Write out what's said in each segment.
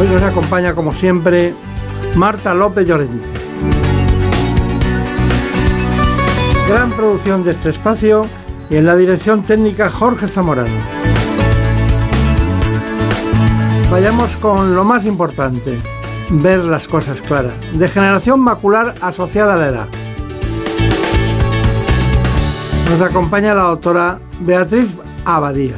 Hoy nos acompaña, como siempre, Marta López Llorente. Gran producción de este espacio y en la dirección técnica Jorge Zamorano. Vayamos con lo más importante, ver las cosas claras. Degeneración macular asociada a la edad. Nos acompaña la doctora Beatriz Abadía.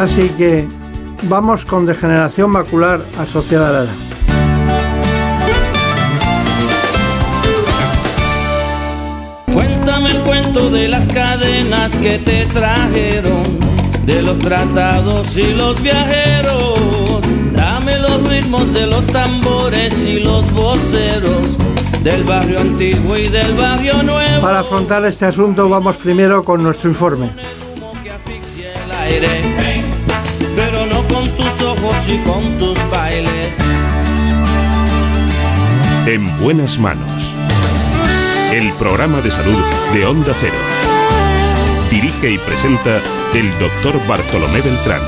Así que vamos con degeneración macular asociada a la edad. Cuéntame el cuento de las cadenas que te trajeron, de los tratados y los viajeros. Dame los ritmos de los tambores y los voceros, del barrio antiguo y del barrio nuevo. Para afrontar este asunto vamos primero con nuestro informe. Aire, pero no con tus ojos y con tus bailes. En buenas manos. El programa de salud de Onda Cero. Dirige y presenta el doctor Bartolomé Beltrán.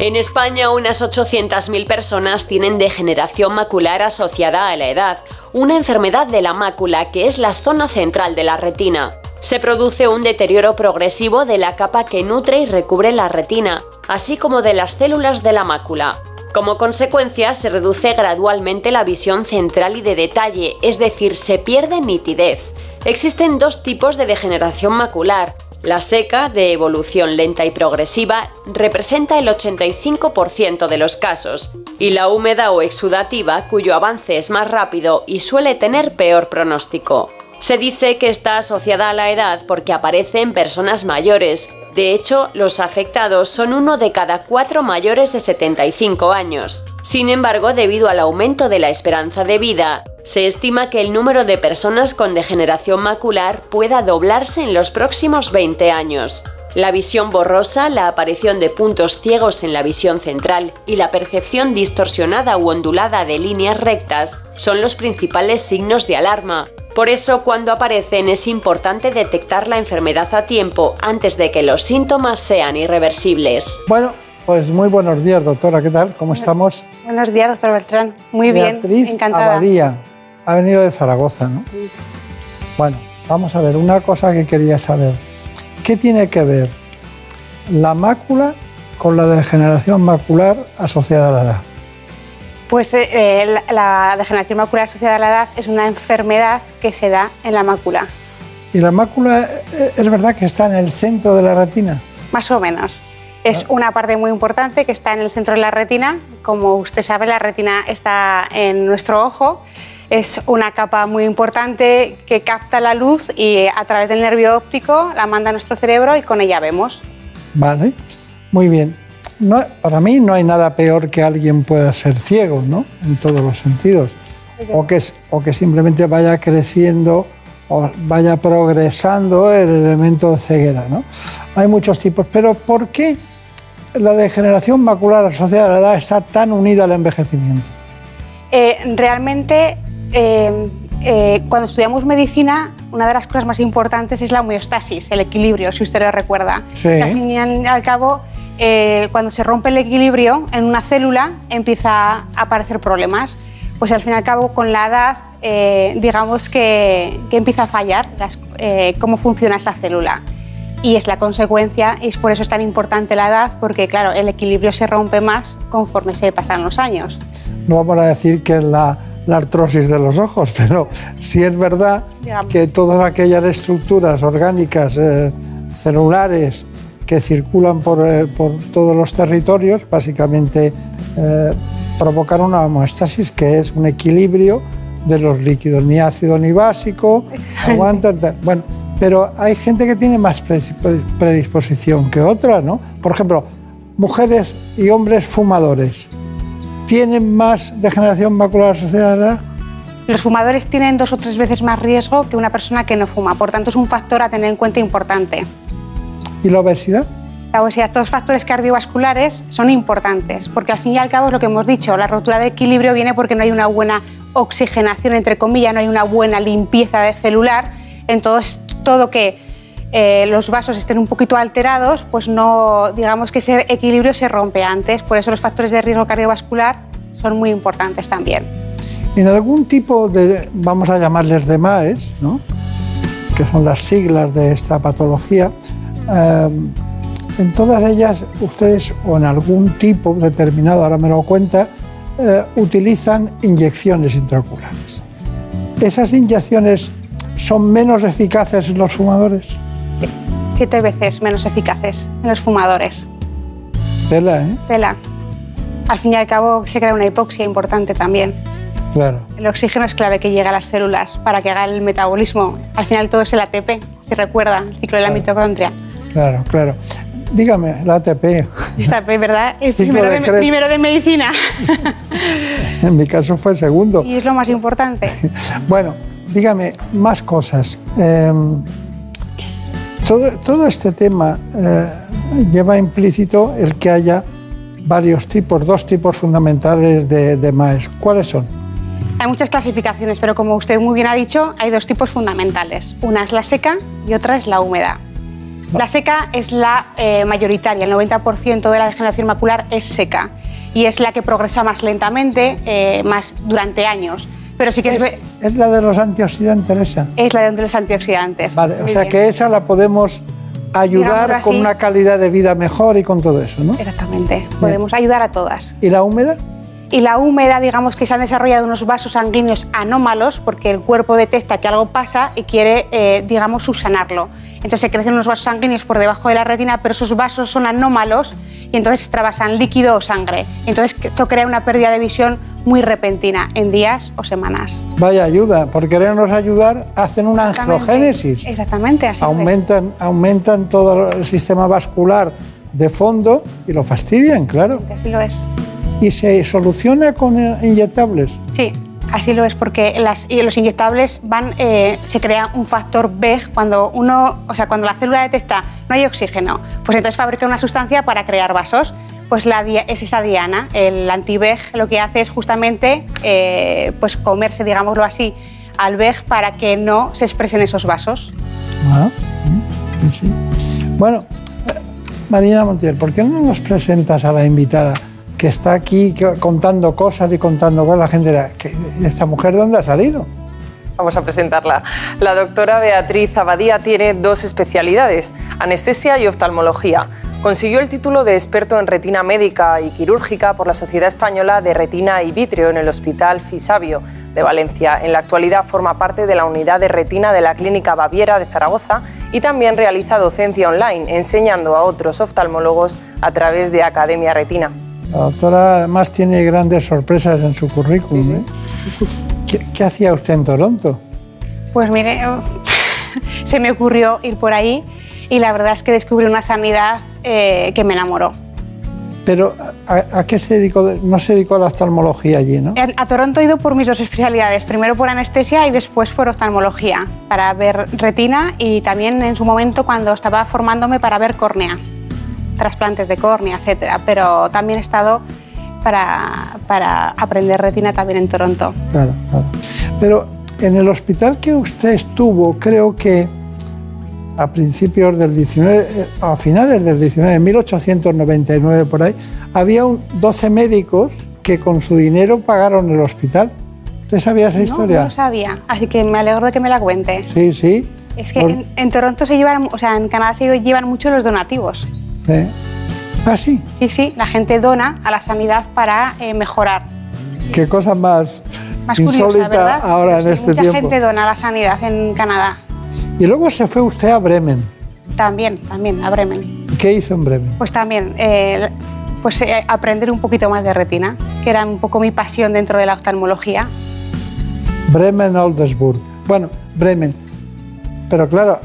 En España, unas 800.000 personas tienen degeneración macular asociada a la edad, una enfermedad de la mácula que es la zona central de la retina. Se produce un deterioro progresivo de la capa que nutre y recubre la retina, así como de las células de la mácula. Como consecuencia, se reduce gradualmente la visión central y de detalle, es decir, se pierde nitidez. Existen dos tipos de degeneración macular. La seca, de evolución lenta y progresiva, representa el 85% de los casos, y la húmeda o exudativa, cuyo avance es más rápido y suele tener peor pronóstico. Se dice que está asociada a la edad porque aparece en personas mayores. De hecho, los afectados son uno de cada cuatro mayores de 75 años. Sin embargo, debido al aumento de la esperanza de vida, se estima que el número de personas con degeneración macular pueda doblarse en los próximos 20 años. La visión borrosa, la aparición de puntos ciegos en la visión central y la percepción distorsionada u ondulada de líneas rectas son los principales signos de alarma. Por eso, cuando aparecen es importante detectar la enfermedad a tiempo antes de que los síntomas sean irreversibles. Bueno, pues muy buenos días, doctora. ¿Qué tal? ¿Cómo estamos? Buenos días, doctor Beltrán. Muy Beatriz bien, encantada. Abadía. Ha venido de Zaragoza, ¿no? Bueno, vamos a ver, una cosa que quería saber. ¿Qué tiene que ver la mácula con la degeneración macular asociada a la edad? Pues eh, eh, la, la degeneración macular asociada a la edad es una enfermedad que se da en la mácula, ¿Y la mácula eh, es verdad que está en el centro de la retina? más o menos. Es una parte muy importante que está en el centro de la retina. Como usted sabe, la retina está en nuestro ojo. Es una capa muy importante que capta la luz y eh, a través del nervio óptico la manda a nuestro cerebro y con ella vemos. Vale, muy bien. No, para mí no hay nada peor que alguien pueda ser ciego, ¿no? En todos los sentidos. O que, o que simplemente vaya creciendo o vaya progresando el elemento de ceguera, ¿no? Hay muchos tipos, pero ¿por qué la degeneración macular asociada a la edad está tan unida al envejecimiento? Eh, realmente, eh, eh, cuando estudiamos medicina, una de las cosas más importantes es la homeostasis, el equilibrio, si usted lo recuerda. Sí. Que al fin y al cabo, eh, cuando se rompe el equilibrio en una célula, empieza a aparecer problemas. Pues al fin y al cabo, con la edad, eh, digamos que, que empieza a fallar las- eh, cómo funciona esa célula. Y es la consecuencia, y es por eso es tan importante la edad, porque claro, el equilibrio se rompe más conforme se pasan los años. No vamos a decir que la, la artrosis de los ojos, pero sí es verdad que todas aquellas estructuras orgánicas, eh, celulares, que circulan por, eh, por todos los territorios, básicamente eh, provocan una homeostasis, que es un equilibrio de los líquidos, ni ácido ni básico, aguantan. Bueno, Pero hay gente que tiene más predisposición que otra, ¿no? Por ejemplo, mujeres y hombres fumadores. ¿Tienen más degeneración macular asociada a la edad? Los fumadores tienen dos o tres veces más riesgo que una persona que no fuma, por tanto es un factor a tener en cuenta importante. ¿Y la obesidad? La obesidad, todos los factores cardiovasculares son importantes, porque al fin y al cabo es lo que hemos dicho, la rotura de equilibrio viene porque no hay una buena oxigenación, entre comillas, no hay una buena limpieza de celular, entonces todo que eh, los vasos estén un poquito alterados, pues no, digamos que ese equilibrio se rompe antes, por eso los factores de riesgo cardiovascular son muy importantes también. En algún tipo de, vamos a llamarles de MAES, ¿no? que son las siglas de esta patología, eh, en todas ellas ustedes, o en algún tipo determinado, ahora me lo cuenta, eh, utilizan inyecciones intraoculares. ¿Esas inyecciones son menos eficaces en los fumadores? Siete veces menos eficaces en los fumadores. Tela, ¿eh? Tela. Al fin y al cabo se crea una hipoxia importante también. Claro. El oxígeno es clave que llegue a las células para que haga el metabolismo. Al final todo es el ATP, si recuerda, el ciclo de la mitocondria. Claro, claro. Dígame, el ATP. El ATP, ¿verdad? Es primero de, primero de, medicina. en mi caso fue segundo. Y es lo más importante. bueno, dígame más cosas. Em, todo, este tema eh, lleva implícito el que haya varios tipos, dos tipos fundamentales de, de MAES. ¿Cuáles son? Hay muchas clasificaciones, pero como usted muy bien ha dicho, hay dos tipos fundamentales. Una es la seca y otra es la húmeda. La seca es la eh, mayoritaria, el 90% de la degeneración macular es seca y es la que progresa más lentamente, eh, más durante años. Pero sí que es, es, la de los antioxidantes esa. Es la de los antioxidantes. Vale, o sea que esa la podemos ayudar con una calidad de vida mejor y con todo eso, ¿no? Exactamente. Podemos ayudar a todas. ¿Y la húmeda? y la húmeda, digamos que se han desarrollado unos vasos sanguíneos anómalos porque el cuerpo detecta que algo pasa y quiere, eh, digamos, subsanarlo. Entonces se crecen unos vasos sanguíneos por debajo de la retina, pero esos vasos son anómalos y entonces extravasan líquido o sangre. Entonces esto crea una pérdida de visión muy repentina en días o semanas. Vaya ayuda, por querernos ayudar hacen una angiogénesis. Exactamente, así aumentan, aumentan todo el sistema vascular de fondo y lo fastidian, claro. Así lo es y se soluciona con eh, inyectables. Sí, así lo es, porque las, los inyectables van, eh, se crea un factor BEG cuando uno, o sea, cuando la célula detecta no hay oxígeno, pues entonces fabrica una sustancia para crear vasos. Pues la, es esa diana, el anti-BEG lo que hace es justamente eh, pues comerse, digámoslo así, al BEG para que no se expresen esos vasos. Ah, mm, sí. Bueno, Marina Montiel, ¿por qué no nos presentas a la invitada? que está aquí contando cosas y contando cosas, la gente ¿esta mujer de dónde ha salido? Vamos a presentarla. La doctora Beatriz Abadía tiene dos especialidades, anestesia y oftalmología. Consiguió el título de experto en retina médica y quirúrgica por la Sociedad Española de Retina y Vitrio en el Hospital Fisabio de Valencia. En la actualidad forma parte de la unidad de retina de la Clínica Baviera de Zaragoza y también realiza docencia online, enseñando a otros oftalmólogos a través de Academia Retina. La doctora además tiene grandes sorpresas en su currículum. ¿eh? ¿Qué, hacía usted en Toronto? Pues mire, se me ocurrió ir por ahí y la verdad es que descubrí una sanidad eh, que me enamoró. Pero ¿a, qué se dedicó? No se dedicó a la oftalmología allí, ¿no? A, Toronto he ido por mis dos especialidades, primero por anestesia y después por oftalmología, para ver retina y también en su momento cuando estaba formándome para ver córnea trasplantes de córnea, etcétera, pero también he estado para, para aprender retina también en Toronto. Claro, claro. Pero en el hospital que usted estuvo, creo que a principios del 19, eh, a finales del 19, 1899 por ahí, había un 12 médicos que con su dinero pagaron el hospital. ¿Usted sabía esa historia? No, no sabía, así que me alegro de que me la cuente. Sí, sí. Es que en, Toronto se llevan, o sea, en Canadá se llevan mucho los donativos. ¿Eh? ¿Ah, sí? Sí, sí, la gente dona a la sanidad para eh, mejorar. Qué cosa más, insólita ahora en este tiempo. Mucha gente dona a la sanidad en Canadá. Y luego se fue usted a Bremen. También, también, a Bremen. ¿Qué hizo en Bremen? Pues también, eh, pues eh, aprender un poquito más de retina, que era un poco mi pasión dentro de la oftalmología. Bremen, Oldesburg. Bueno, Bremen. Pero claro,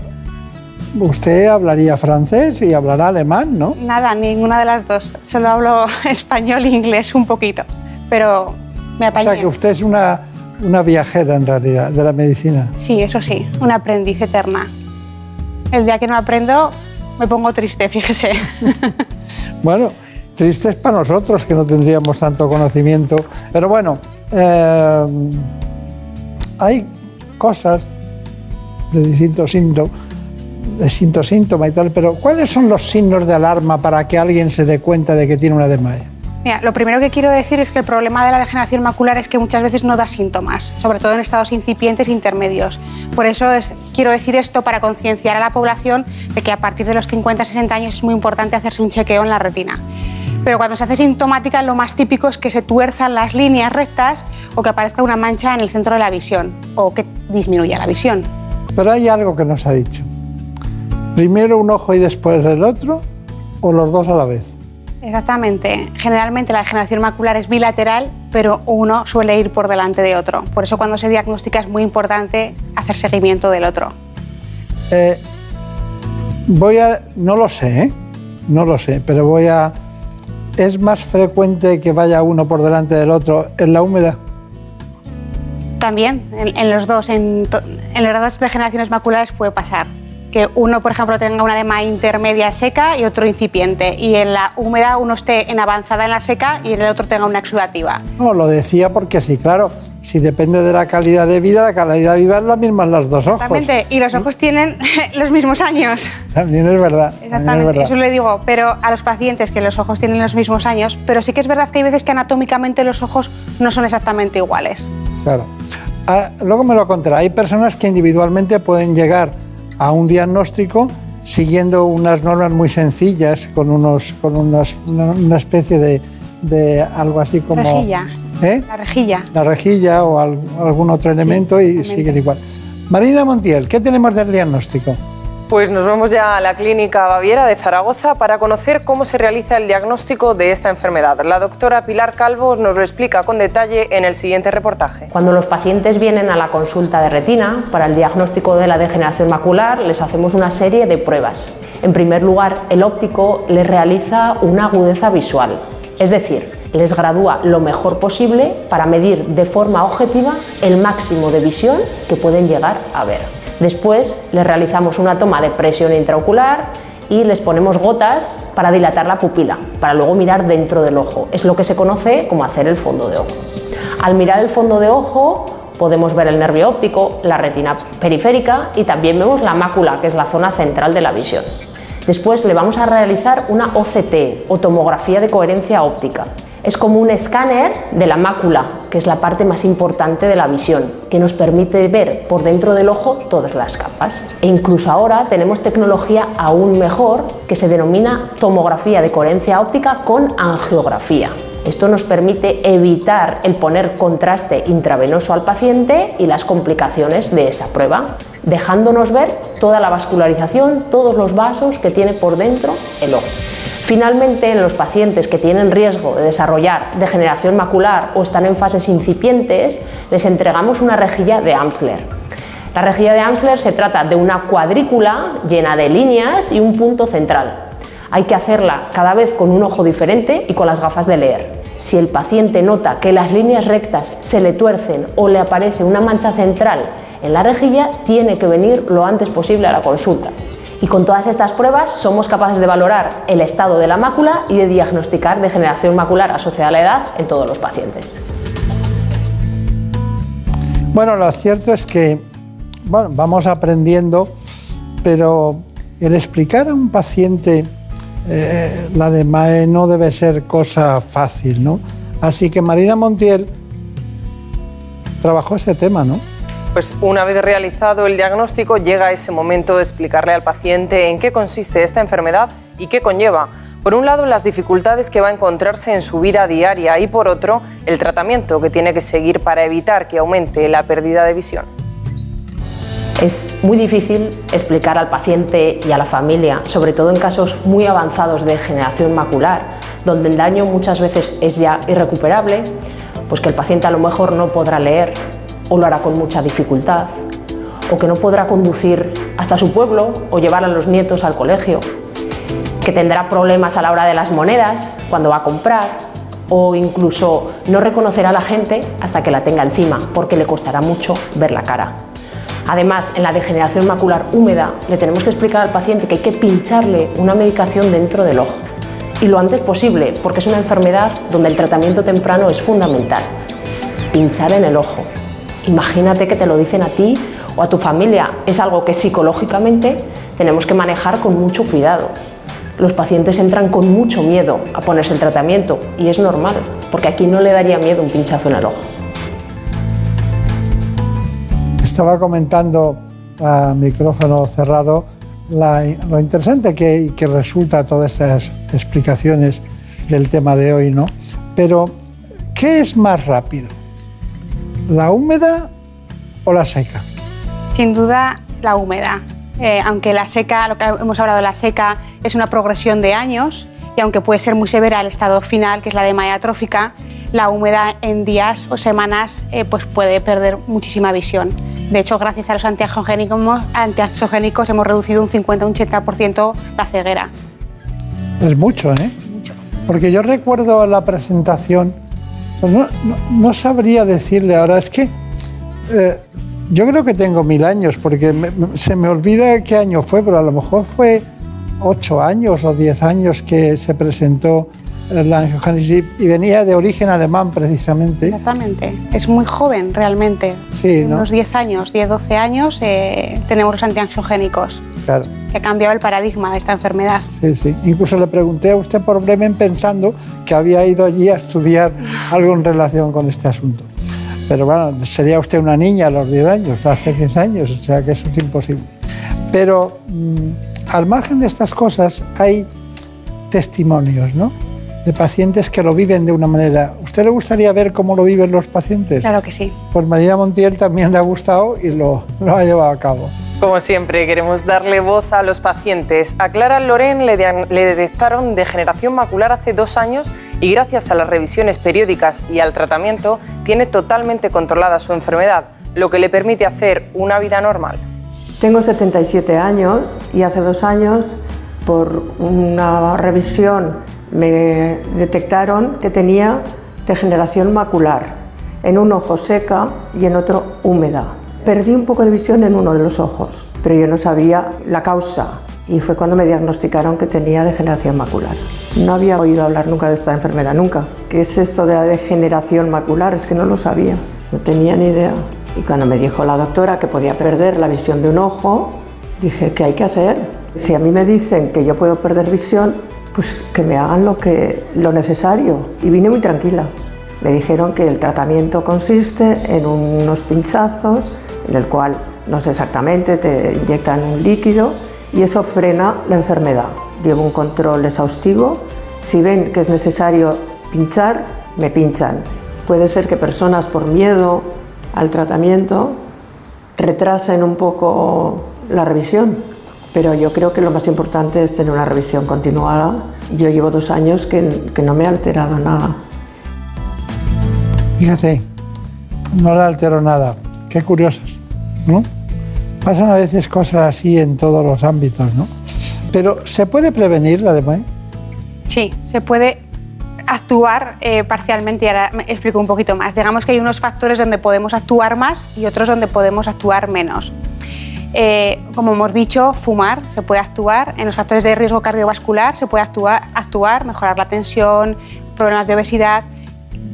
usted hablaría francés y hablará alemán, ¿no? Nada, ninguna de las dos. Solo hablo español e inglés un poquito, pero me O sea que usted es una, una viajera en realidad de la medicina. Sí, eso sí, una aprendiz eterna. El día que no aprendo me pongo triste, fíjese. Bueno, triste es para nosotros que no tendríamos tanto conocimiento. Pero bueno, eh, hay cosas de distintos síntomas, distintos síntomas y tal, pero ¿cuáles son los signos de alarma para que alguien se dé cuenta de que tiene una desmayo? Lo primero que quiero decir es que el problema de la degeneración macular es que muchas veces no da síntomas, sobre todo en estados incipientes e intermedios. Por eso es- quiero decir esto para concienciar a la población de que a partir de los 50-60 años es muy importante hacerse un chequeo en la retina. Pero cuando se hace sintomática, lo más típico es que se tuerzan las líneas rectas o que aparezca una mancha en el centro de la visión o que disminuya la visión. Pero hay algo que nos ha dicho. Primero un ojo y después el otro, o los dos a la vez. Exactamente. Generalmente la degeneración macular es bilateral, pero uno suele ir por delante de otro. Por eso cuando se diagnostica es muy importante hacer seguimiento del otro. Eh, voy a, no lo sé, ¿eh? no lo sé, pero voy a. ¿Es más frecuente que vaya uno por delante del otro en la húmeda? También en, en los dos, en, en las dos degeneraciones maculares puede pasar. Que uno, por ejemplo, tenga una edema intermedia seca y otro incipiente. Y en la húmeda uno esté en avanzada en la seca y en el otro tenga una exudativa. No, lo decía porque sí, claro, si depende de la calidad de vida, la calidad de vida es la misma en los dos ojos. Exactamente. Y los ojos tienen los mismos años. También es verdad. es Exactamente, verdad. eso le digo, pero a los pacientes que los ojos tienen los mismos años, pero sí que es verdad que hay veces que anatómicamente los ojos no son exactamente iguales. Claro. Ah, luego me lo contará. Hay personas que individualmente pueden llegar a un diagnóstico siguiendo unas normas muy sencillas, con, unos, con unos- una, especie de, de algo así como... Rejilla. ¿Eh? La rejilla. La rejilla o al- algún otro elemento y siguen igual. Marina Montiel, ¿qué tenemos del diagnóstico? Pues nos vamos ya a la Clínica Baviera de Zaragoza para conocer cómo se realiza el diagnóstico de esta enfermedad. La doctora Pilar Calvo nos lo explica con detalle en el siguiente reportaje. Cuando los pacientes vienen a la consulta de retina para el diagnóstico de la degeneración macular, les hacemos una serie de pruebas. En primer lugar, el óptico les realiza una agudeza visual, es decir, les gradúa lo mejor posible para medir de forma objetiva el máximo de visión que pueden llegar a ver. Después les realizamos una toma de presión intraocular y les ponemos gotas para dilatar la pupila, para luego mirar dentro del ojo. Es lo que se conoce como hacer el fondo de ojo. Al mirar el fondo de ojo podemos ver el nervio óptico, la retina periférica y también vemos la mácula, que es la zona central de la visión. Después le vamos a realizar una OCT o tomografía de coherencia óptica. Es como un escáner de la mácula, que es la parte más importante de la visión, que nos permite ver por dentro del ojo todas las capas. E incluso ahora tenemos tecnología aún mejor que se denomina tomografía de coherencia óptica con angiografía. Esto nos permite evitar el poner contraste intravenoso al paciente y las complicaciones de esa prueba, dejándonos ver toda la vascularización, todos los vasos que tiene por dentro el ojo. Finalmente, en los pacientes que tienen riesgo de desarrollar degeneración macular o están en fases incipientes, les entregamos una rejilla de Amsler. La rejilla de Amsler se trata de una cuadrícula llena de líneas y un punto central. Hay que hacerla cada vez con un ojo diferente y con las gafas de leer. Si el paciente nota que las líneas rectas se le tuercen o le aparece una mancha central en la rejilla, tiene que venir lo antes posible a la consulta. Y con todas estas pruebas somos capaces de valorar el estado de la mácula y de diagnosticar degeneración macular asociada a la edad en todos los pacientes. Bueno, lo cierto es que vamos aprendiendo, pero el explicar a un paciente eh, la de no debe ser cosa fácil, ¿no? Así que Marina Montiel trabajó este tema, ¿no? Pues una vez realizado el diagnóstico llega ese momento de explicarle al paciente en qué consiste esta enfermedad y qué conlleva. Por un lado, las dificultades que va a encontrarse en su vida diaria y por otro, el tratamiento que tiene que seguir para evitar que aumente la pérdida de visión. Es muy difícil explicar al paciente y a la familia, sobre todo en casos muy avanzados de degeneración macular, donde el daño muchas veces es ya irrecuperable, pues que el paciente a lo mejor no podrá leer o lo hará con mucha dificultad, o que no podrá conducir hasta su pueblo o llevar a los nietos al colegio, que tendrá problemas a la hora de las monedas cuando va a comprar o incluso no reconocerá a la gente hasta que la tenga encima porque le costará mucho ver la cara. Además, en la degeneración macular húmeda le tenemos que explicar al paciente que hay que pincharle una medicación dentro del ojo y lo antes posible porque es una enfermedad donde el tratamiento temprano es fundamental. Pinchar en el ojo. Imagínate que te lo dicen a ti o a tu familia. Es algo que psicológicamente tenemos que manejar con mucho cuidado los pacientes entran con mucho miedo a ponerse el tratamiento y es normal, porque aquí no le daría miedo un pinchazo en el ojo. Estaba comentando a micrófono cerrado lo interesante que, que resulta todas estas explicaciones del tema de hoy, ¿no? Pero, ¿qué es más rápido? ¿La húmeda o la seca? Sin duda, la húmeda. Eh, aunque la seca, lo que hemos hablado de la seca, es una progresión de años y aunque puede ser muy severa el estado final, que es la de atrófica, la humedad en días o semanas eh, pues puede perder muchísima visión. De hecho, gracias a los antiangiogénicos, hemos reducido un 50-80% la ceguera. Es mucho, ¿eh? Mucho. Porque yo recuerdo la presentación, pues no, sabría decirle ahora, es que eh, yo creo que tengo mil años, porque se me olvida qué año fue, pero a lo mejor fue ocho años o diez años que se presentó la angiogénesis y venía de origen alemán precisamente. Exactamente, es muy joven realmente. Sí, ¿no? Unos 10 años, 10, 12 años eh, tenemos los antiangiogénicos. Claro. Que ha cambiado el paradigma de esta enfermedad. Sí, sí. Incluso le pregunté a usted por Bremen pensando que había ido allí a estudiar algo en relación con este asunto. Pero bueno, sería usted una niña a los 10 años, hace 10 años, o sea que eso es imposible. Pero mm, al margen de estas cosas hay testimonios, ¿no? De pacientes que lo viven de una manera. ¿Usted le gustaría ver cómo lo viven los pacientes? Claro que sí. Pues María Montiel también le ha gustado y lo, lo ha llevado a cabo. Como siempre, queremos darle voz a los pacientes. A Clara Loren le, le, detectaron degeneración macular hace dos años y gracias a las revisiones periódicas y al tratamiento tiene totalmente controlada su enfermedad, lo que le permite hacer una vida normal. Tengo 77 años y hace dos años por una revisión me detectaron que tenía degeneración macular, en un ojo seca y en otro húmeda. Perdí un poco de visión en uno de los ojos, pero yo no sabía la causa y fue cuando me diagnosticaron que tenía degeneración macular. No había oído hablar nunca de esta enfermedad, nunca. ¿Qué es esto de la degeneración macular? Es que no lo sabía, no tenía ni idea. Y cuando me dijo la doctora que podía perder la visión de un ojo, dije, ¿qué hay que hacer? Si a mí me dicen que yo puedo perder visión, pues que me hagan lo, que, lo necesario. Y vine muy tranquila. Me dijeron que el tratamiento consiste en unos pinchazos en el cual no sé exactamente, te inyectan un líquido y eso frena la enfermedad. Llevo un control exhaustivo. Si ven que es necesario pinchar, me pinchan. Puede ser que personas por miedo al tratamiento retrasen un poco la revisión, pero yo creo que lo más importante es tener una revisión continuada. Yo llevo dos años que, que no me ha alterado nada. Fíjate, no le alteró nada. Qué curiosas, ¿no? Pasan a veces cosas así en todos los ámbitos, ¿no? Pero ¿se puede prevenir la DMAE? Sí, se puede actuar eh, parcialmente y ahora me explico un poquito más. Digamos que hay unos factores donde podemos actuar más y otros donde podemos actuar menos. Eh, como hemos dicho, fumar se puede actuar, en los factores de riesgo cardiovascular se puede actuar, actuar mejorar la tensión, problemas de obesidad,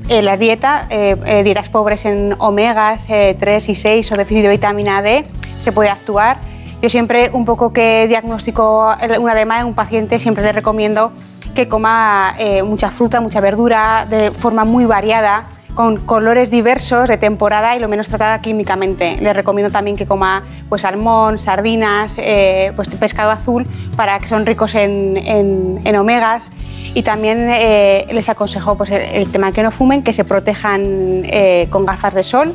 eh, la dieta, eh, eh, dietas pobres en omegas 3 y 6 o déficit de vitamina D, se puede actuar. Yo siempre, un poco que diagnostico una edema en un paciente, siempre le recomiendo que coma mucha fruta, mucha verdura, de forma muy variada, con colores diversos de temporada y lo menos tratada químicamente. Les recomiendo también que coma pues, salmón, sardinas, pues, pescado azul, para que son ricos en, en omegas y también eh, les aconsejo pues, el, tema que no fumen, que se protejan eh, con gafas de sol.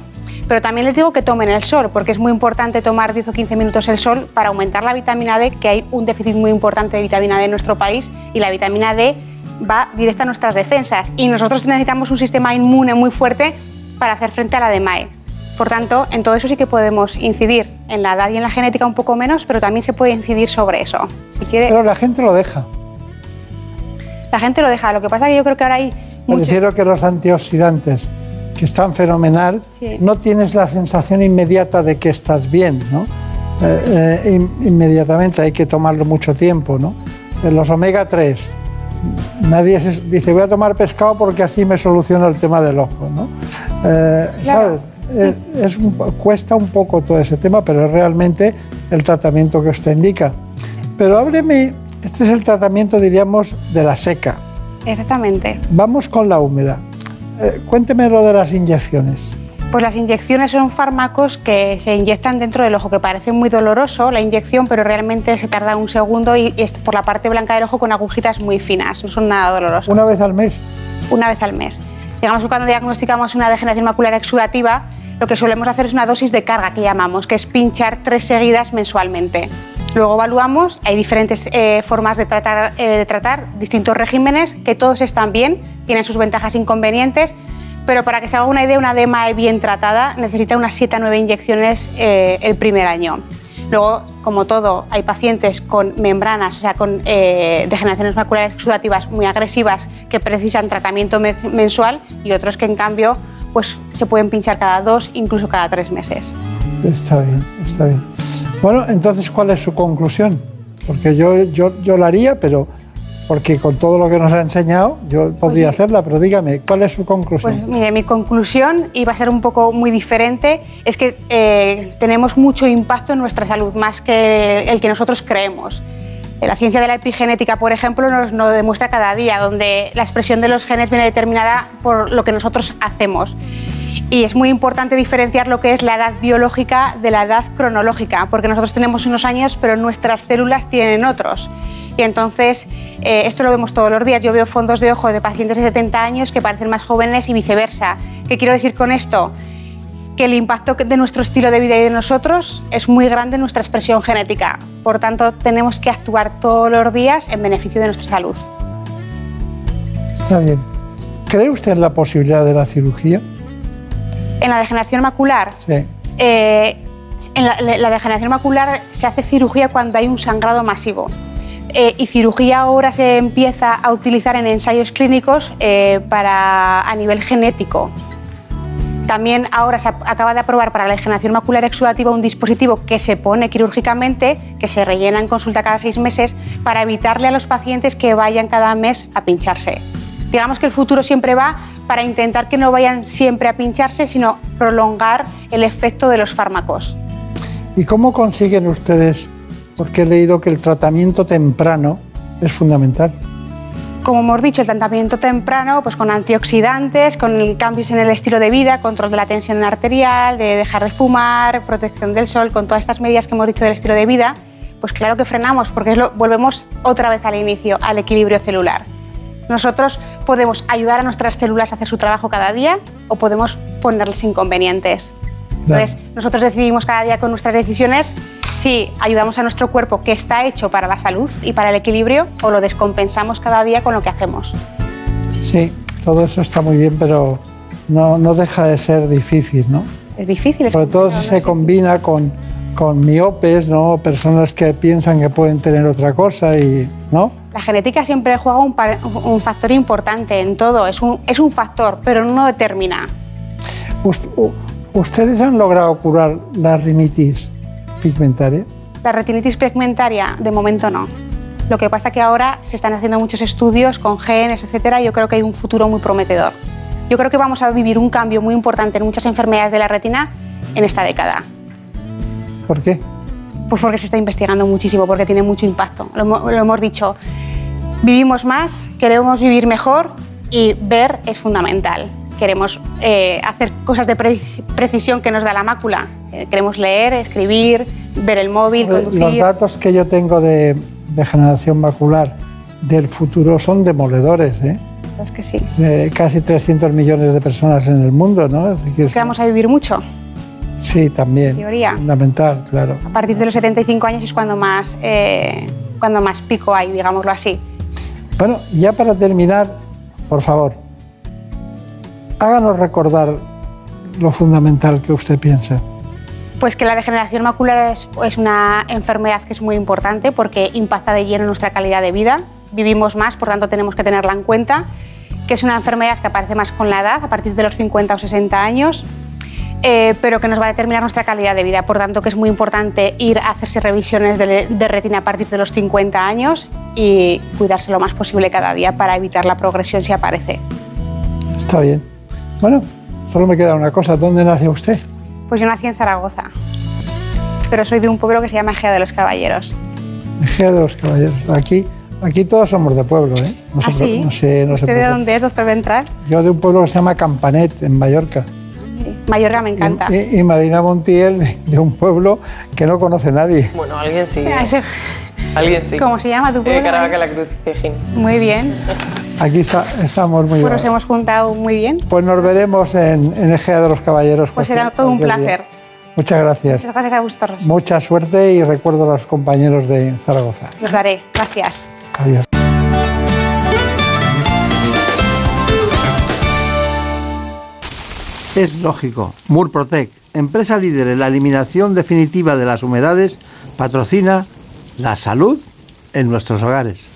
Pero también les digo que tomen el sol, porque es muy importante tomar 10 o 15 minutos el sol para aumentar la vitamina D, que hay un déficit muy importante de vitamina D en nuestro país y la vitamina D va directa a nuestras defensas. Y nosotros necesitamos un sistema inmune muy fuerte para hacer frente a la DMAE. Por tanto, en todo eso sí que podemos incidir. En la edad y en la genética un poco menos, pero también se puede incidir sobre eso. Si quiere, Pero la gente lo deja. la gente lo deja. Lo que pasa es que yo creo que ahora hay Me mucho- refiero que los antioxidantes, que están fenomenal, Sí. no tienes la sensación inmediata de que estás bien, ¿no? Eh, eh, in- inmediatamente hay que tomarlo mucho tiempo, ¿no? Los omega 3, nadie se- dice voy a tomar pescado porque así me soluciono el tema del ojo, ¿no? Eh, Claro. ¿Sabes? Eh, es un cuesta un poco todo ese tema, pero es realmente el tratamiento que usted indica. Pero hábleme, este es el tratamiento, diríamos, de la seca. Exactamente. Vamos con la húmeda. Eh, cuénteme lo de las inyecciones. Pues las inyecciones son fármacos que se inyectan dentro del ojo, que parece muy doloroso la inyección, pero realmente se tarda un segundo y es por la parte blanca del ojo con agujitas muy finas, no son nada dolorosos. Una vez al mes. Una vez al mes. Digamos que cuando diagnosticamos una degeneración macular exudativa, lo que solemos hacer es una dosis de carga que llamamos, que es pinchar tres seguidas mensualmente. Luego evaluamos, hay diferentes eh, formas de tratar, eh, de tratar, distintos regímenes, que todos están bien, tienen sus ventajas e inconvenientes, pero para que se haga una idea, una DMAE bien tratada necesita unas 7 a 9 inyecciones eh, el primer año. Luego, como todo, hay pacientes con membranas, o sea, con eh, degeneraciones maculares exudativas muy agresivas que precisan tratamiento me- mensual y otros que, en cambio, pues, se pueden pinchar cada dos, incluso cada tres meses. Está bien, está bien. Bueno, entonces, ¿cuál es su conclusión? Porque yo, yo, yo la haría, pero porque con todo lo que nos ha enseñado, yo podría hacerla, pero dígame, ¿cuál es su Pues conclusión? mire, mi conclusión, y va a ser un poco muy diferente, es que eh, tenemos mucho impacto en nuestra salud, más que el que nosotros creemos. Eh, La ciencia de la epigenética, por ejemplo, nos lo demuestra cada día, donde la expresión de los genes viene determinada por lo que nosotros hacemos. Y es muy importante diferenciar lo que es la edad biológica de la edad cronológica, porque nosotros tenemos unos años, pero nuestras células tienen otros. Y entonces, eh, esto lo vemos todos los días. Yo veo fondos de ojos de pacientes de 70 años que parecen más jóvenes y viceversa. ¿Qué quiero decir con esto? Que el impacto de nuestro estilo de vida y de nosotros es muy grande en nuestra expresión genética. Por tanto, tenemos que actuar todos los días en beneficio de nuestra salud. Está bien. ¿Cree usted en la posibilidad de la cirugía? En la degeneración macular, Sí. Eh, en la, degeneración macular se hace cirugía cuando hay un sangrado masivo. Eh, y cirugía ahora se empieza a utilizar en ensayos clínicos eh, para, a nivel genético. También ahora se acaba de aprobar para la degeneración macular exudativa un dispositivo que se pone quirúrgicamente, que se rellena en consulta cada seis meses, para evitarle a los pacientes que vayan cada mes a pincharse. Digamos que el futuro siempre va para intentar que no vayan siempre a pincharse, sino prolongar el efecto de los fármacos. ¿Y cómo consiguen ustedes? Porque he leído que el tratamiento temprano es fundamental. Como hemos dicho, el tratamiento temprano, pues con antioxidantes, con cambios en el estilo de vida, control de la tensión arterial, de dejar de fumar, protección del sol, con todas estas medidas que hemos dicho del estilo de vida, pues claro que frenamos, porque es lo- volvemos otra vez al inicio, al equilibrio celular. Nosotros podemos ayudar a nuestras células a hacer su trabajo cada día o podemos ponerles inconvenientes. Entonces, nosotros decidimos cada día con nuestras decisiones si ayudamos a nuestro cuerpo que está hecho para la salud y para el equilibrio o lo descompensamos cada día con lo que hacemos. Sí, todo eso está muy bien, pero no, no deja de ser difícil, ¿no? Es difícil. Sobre todo si se combina con, con miopes, ¿no? Personas que piensan que pueden tener otra cosa y, ¿no? La genética siempre juega un, un factor importante en todo. Es un, es un factor, pero no determina. ¿Ustedes han logrado curar la rinitis pigmentaria? La retinitis pigmentaria, de momento no. Lo que pasa que ahora se están haciendo muchos estudios con genes, etcétera, y yo creo que hay un futuro muy prometedor. Yo creo que vamos a vivir un cambio muy importante en muchas enfermedades de la retina en esta década. ¿Por qué? Pues porque se está investigando muchísimo, porque tiene mucho impacto. Lo, hemo- lo hemos dicho, vivimos más, queremos vivir mejor y ver es fundamental. Queremos eh, hacer cosas de preci- precisión que nos da la mácula. Eh, queremos leer, escribir, ver el móvil, Los conducir. datos que yo tengo de, de generación macular del futuro son demoledores, ¿eh? Es que sí. De casi 300 millones de personas en el mundo, ¿no? Que es- Que vamos a vivir mucho. Sí, también. Teoría. Fundamental, claro. A partir de los 75 años es cuando más, eh, cuando más pico hay, digámoslo así. Bueno, ya para terminar, por favor, háganos recordar lo fundamental que usted piensa? Pues que la degeneración macular es, es, una enfermedad que es muy importante porque impacta de lleno en nuestra calidad de vida. Vivimos más, por tanto tenemos que tenerla en cuenta. Que es una enfermedad que aparece más con la edad, a partir de los 50 o 60 años, eh, pero que nos va a determinar nuestra calidad de vida. Por tanto, que es muy importante ir a hacerse revisiones de, de retina a partir de los 50 años y cuidarse lo más posible cada día para evitar la progresión si aparece. Está bien. Bueno, solo me queda una cosa. ¿Dónde nace usted? Pues yo nací en Zaragoza, pero soy de un pueblo que se llama Egea de los Caballeros. Egea de los Caballeros. Aquí, aquí todos somos de pueblo, ¿eh? No ¿Ah, sí? no no ¿Usted de dónde es, doctor Ventral? Yo de un pueblo que se llama Campanet, en Mallorca. Mallorca me encanta. Y, y, Marina Montiel, de un pueblo que no conoce nadie. Bueno, alguien sí. ¿eh? Alguien sí. ¿Cómo se llama tu pueblo? Eh, Caravaca la Cruz. Muy bien. Aquí está, estamos muy bien. Pues nos hemos juntado muy bien. Pues nos veremos en, en Egea de los Caballeros. Pues será todo un placer. Día. Muchas gracias. Muchas gracias a vosotros. Mucha suerte y recuerdo a los compañeros de Zaragoza. Los daré. Gracias. Adiós. Es lógico. Murprotec, empresa líder en la eliminación definitiva de las humedades, patrocina la salud en nuestros hogares.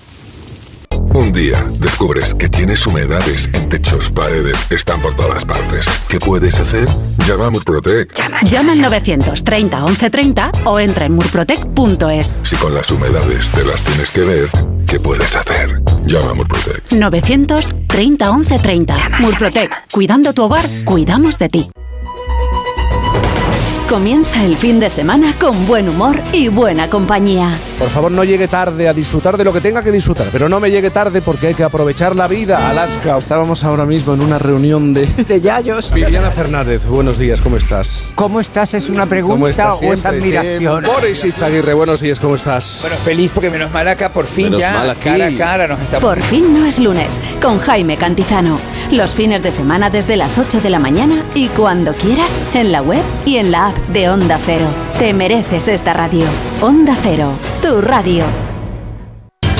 Un día descubres que tienes humedades en techos, paredes, están por todas partes. ¿Qué puedes hacer? Llama a Murprotec. Llama, Llama al 930 1130 o entra en murprotec.es. Si con las humedades te las tienes que ver, ¿qué puedes hacer? Llama a Murprotec. 930 1130. Llama, Murprotec. Llama. Cuidando tu hogar, cuidamos de ti. Comienza el fin de semana con buen humor y buena compañía. Por favor, no llegue tarde a disfrutar de lo que tenga que disfrutar, pero no me llegue tarde porque hay que aprovechar la vida. Alaska, estábamos ahora mismo en una reunión de, de Yayos. Viviana Fernández, buenos días, ¿cómo estás? ¿Cómo estás? ¿Es una pregunta o es admiración? Siempre. Boris Izaguirre, buenos días, ¿cómo estás? Bueno, feliz porque menos mal acá, por fin menos ya, mal aquí. cara a cara nos estamos... Por fin no es lunes, con Jaime Cantizano. Los fines de semana desde las 8 de la mañana y cuando quieras, en la web y en la app de Onda Cero. Te mereces esta radio. Onda Cero, tu radio.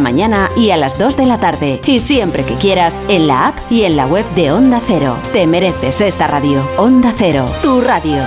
mañana y a las 2 de la tarde. Y siempre que quieras, en la app y en la web de Onda Cero. Te mereces esta radio. Onda Cero, tu radio.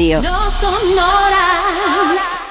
No son horas.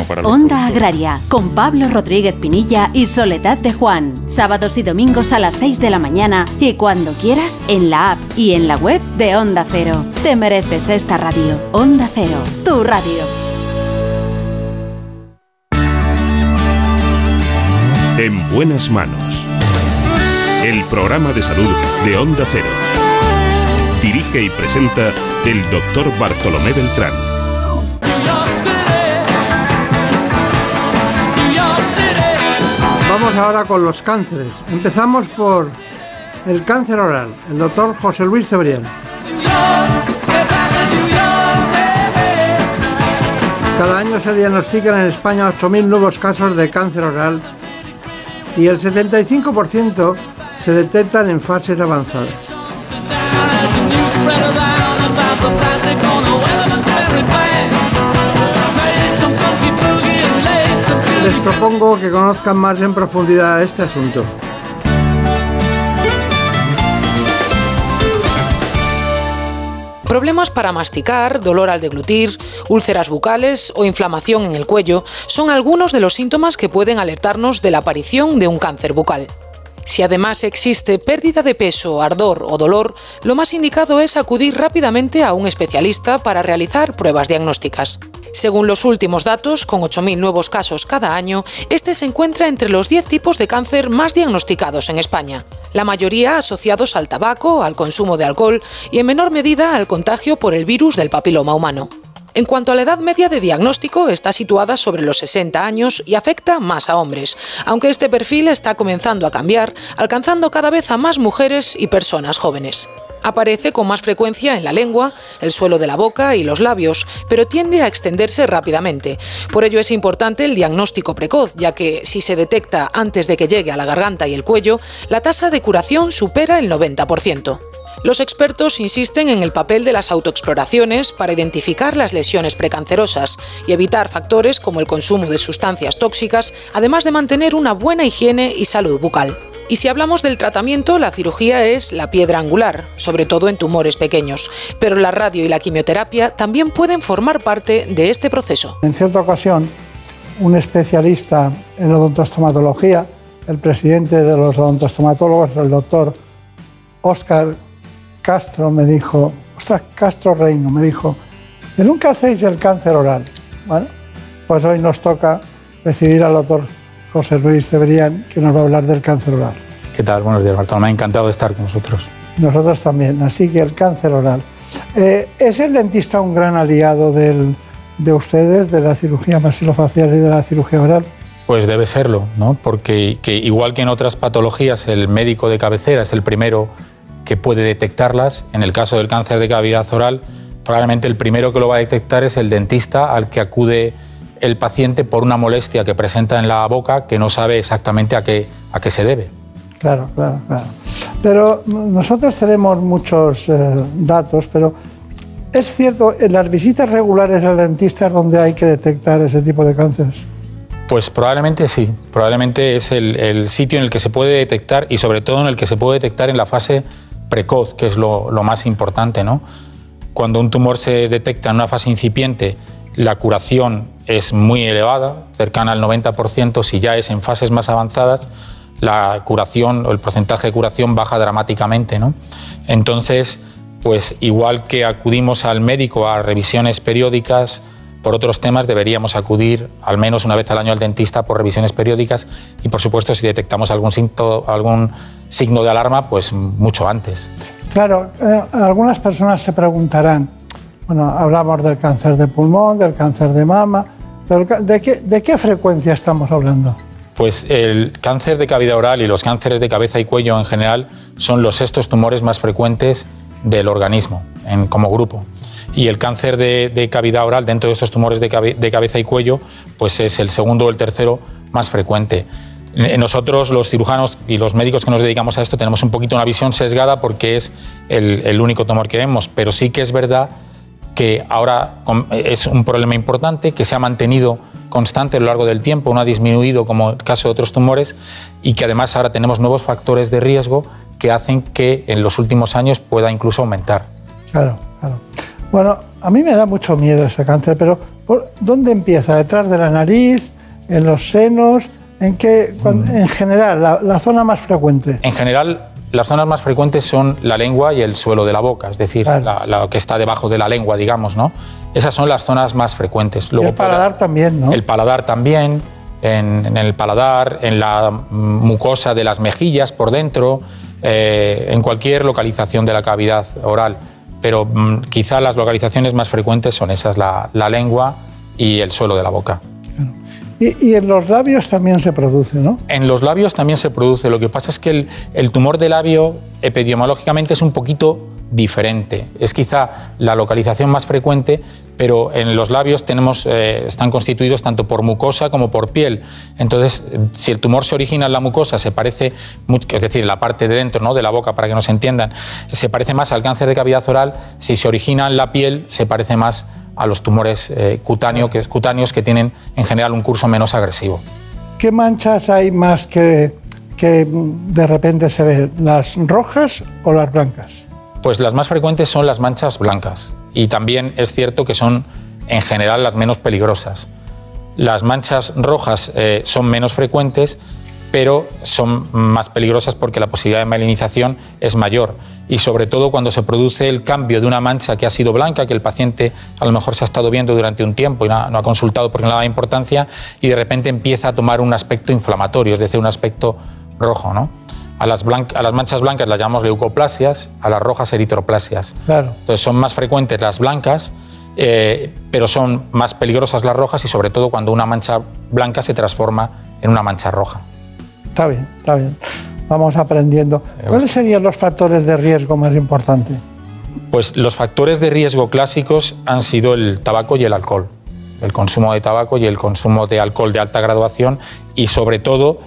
para los Onda Agraria, con Pablo Rodríguez Pinilla y Soledad de Juan. Sábados y domingos a las 6 de la mañana y cuando quieras en la app y en la web de Onda Cero. Te mereces esta radio. Onda Cero, tu radio. En buenas manos. El programa de salud de Onda Cero. Dirige y presenta el doctor Bartolomé Beltrán. Vamos ahora con los cánceres. Empezamos por el cáncer oral. El doctor José Luis Cebrián. Cada año se diagnostican en España 8.000 nuevos casos de cáncer oral y el 75% se detectan en fases avanzadas. Les propongo que conozcan más en profundidad este asunto. Problemas para masticar, dolor al deglutir, úlceras bucales o inflamación en el cuello son algunos de los síntomas que pueden alertarnos de la aparición de un cáncer bucal. Si además existe pérdida de peso, ardor o dolor, lo más indicado es acudir rápidamente a un especialista para realizar pruebas diagnósticas. Según los últimos datos, con 8.000 nuevos casos cada año, este se encuentra entre los 10 tipos de cáncer más diagnosticados en España. La mayoría asociados al tabaco, al consumo de alcohol y en menor medida al contagio por el virus del papiloma humano. En cuanto a la edad media de diagnóstico, está situada sobre los 60 años y afecta más a hombres, aunque este perfil está comenzando a cambiar, alcanzando cada vez a más mujeres y personas jóvenes. Aparece con más frecuencia en la lengua, el suelo de la boca y los labios, pero tiende a extenderse rápidamente. Por ello es importante el diagnóstico precoz, ya que si se detecta antes de que llegue a la garganta y el cuello, la tasa de curación supera el 90%. Los expertos insisten en el papel de las autoexploraciones para identificar las lesiones precancerosas y evitar factores como el consumo de sustancias tóxicas, además de mantener una buena higiene y salud bucal. Y si hablamos del tratamiento, la cirugía es la piedra angular, sobre todo en tumores pequeños, pero la radio y la quimioterapia también pueden formar parte de este proceso. En cierta ocasión, un especialista en odontostomatología, el presidente de los odontostomatólogos, el doctor Oscar Castro, me dijo, ostras, Castro Reino, me dijo, que nunca hacéis el cáncer oral. Bueno, pues hoy nos toca recibir al doctor José Luis Cebrián, que nos va a hablar del cáncer oral. ¿Qué tal? Buenos días, Bartolomé. Encantado de estar con vosotros. Nosotros también, así que el cáncer oral. Eh, ¿Es el dentista un gran aliado del- de ustedes, de la cirugía maxilofacial y de la cirugía oral? Pues debe serlo, ¿no? Porque que igual que en otras patologías, el médico de cabecera es el primero que puede detectarlas. En el caso del cáncer de cavidad oral, probablemente el primero que lo va a detectar es el dentista al que acude el paciente por una molestia que presenta en la boca que no sabe exactamente a qué, a qué se debe. Claro, claro, claro. Pero nosotros tenemos muchos eh, datos, pero es cierto, en las visitas regulares al dentista es donde hay que detectar ese tipo de cánceres. Pues probablemente sí, probablemente es el, el sitio en el que se puede detectar y sobre todo en el que se puede detectar en la fase precoz, que es lo, lo más importante. ¿no? Cuando un tumor se detecta en una fase incipiente, la curación es muy elevada, cercana al 90%, si ya es en fases más avanzadas, la curación o el porcentaje de curación baja dramáticamente. ¿no? Entonces, pues igual que acudimos al médico a revisiones periódicas, por otros temas deberíamos acudir al menos una vez al año al dentista por revisiones periódicas y por supuesto si detectamos algún, signo, algún signo de alarma, pues mucho antes. Claro, eh, algunas personas se preguntarán, bueno, hablamos del cáncer de pulmón, del cáncer de mama, pero ¿de qué, de qué frecuencia estamos hablando? Pues el cáncer de cavidad oral y los cánceres de cabeza y cuello en general son los sextos tumores más frecuentes del organismo en- como grupo. Y el cáncer de, de cavidad oral dentro de estos tumores de, cabe- de cabeza y cuello pues es el segundo o el tercero más frecuente. Eh, Nosotros, los cirujanos y los médicos que nos dedicamos a esto, tenemos un poquito una visión sesgada porque es el, el único tumor que vemos, pero sí que es verdad que ahora com- es un problema importante, que se ha mantenido constante a lo largo del tiempo, no ha disminuido como el caso de otros tumores y que además ahora tenemos nuevos factores de riesgo que hacen que en los últimos años pueda incluso aumentar. Claro, claro. Bueno, a mí me da mucho miedo ese cáncer, pero ¿por ¿dónde empieza? ¿Detrás de la nariz? ¿En los senos? ¿En qué? cuan- En general, la, la zona más frecuente. En general, las zonas más frecuentes son la lengua y el suelo de la boca, es decir, la, la que está debajo de la lengua, digamos, ¿no? Esas son las zonas más frecuentes. Y el paladar también, ¿no? El paladar también, en, en el paladar, en la mucosa de las mejillas por dentro, eh, en cualquier localización de la cavidad oral. Pero mm, quizá las localizaciones más frecuentes son esas, la, la lengua y el suelo de la boca. Y, en los labios también se produce, ¿no? En los labios también se produce. Lo que pasa es que el, el tumor de labio epidemiológicamente es un poquito diferente. Es quizá la localización más frecuente, pero en los labios tenemos, eh, están constituidos tanto por mucosa como por piel. Entonces, si el tumor se origina en la mucosa, se parece, es decir, la parte de dentro ¿no? de la boca, para que nos entiendan, se parece más al cáncer de cavidad oral. Si se origina en la piel, se parece más a los tumores eh, que, cutáneos que tienen en general un curso menos agresivo. ¿Qué manchas hay más que, que de repente se ven? ¿Las rojas o las blancas? Pues las más frecuentes son las manchas blancas y también es cierto que son en general las menos peligrosas. Las manchas rojas eh, son menos frecuentes, pero son más peligrosas porque la posibilidad de malinización es mayor. Y sobre todo cuando se produce el cambio de una mancha que ha sido blanca, que el paciente a lo mejor se ha estado viendo durante un tiempo y no ha, consultado porque no le daba importancia, y de repente empieza a tomar un aspecto inflamatorio, es decir, un aspecto rojo. ¿no? A, las blanc- a las manchas blancas las llamamos leucoplasias, a las rojas eritroplasias. Claro. Entonces son más frecuentes las blancas, eh, pero son más peligrosas las rojas y sobre todo cuando una mancha blanca se transforma en una mancha roja. Está bien, está bien. Vamos aprendiendo. ¿Cuáles serían los factores de riesgo más importantes? Pues los factores de riesgo clásicos han sido el tabaco y el alcohol. El consumo de tabaco y el consumo de alcohol de alta graduación y sobre todo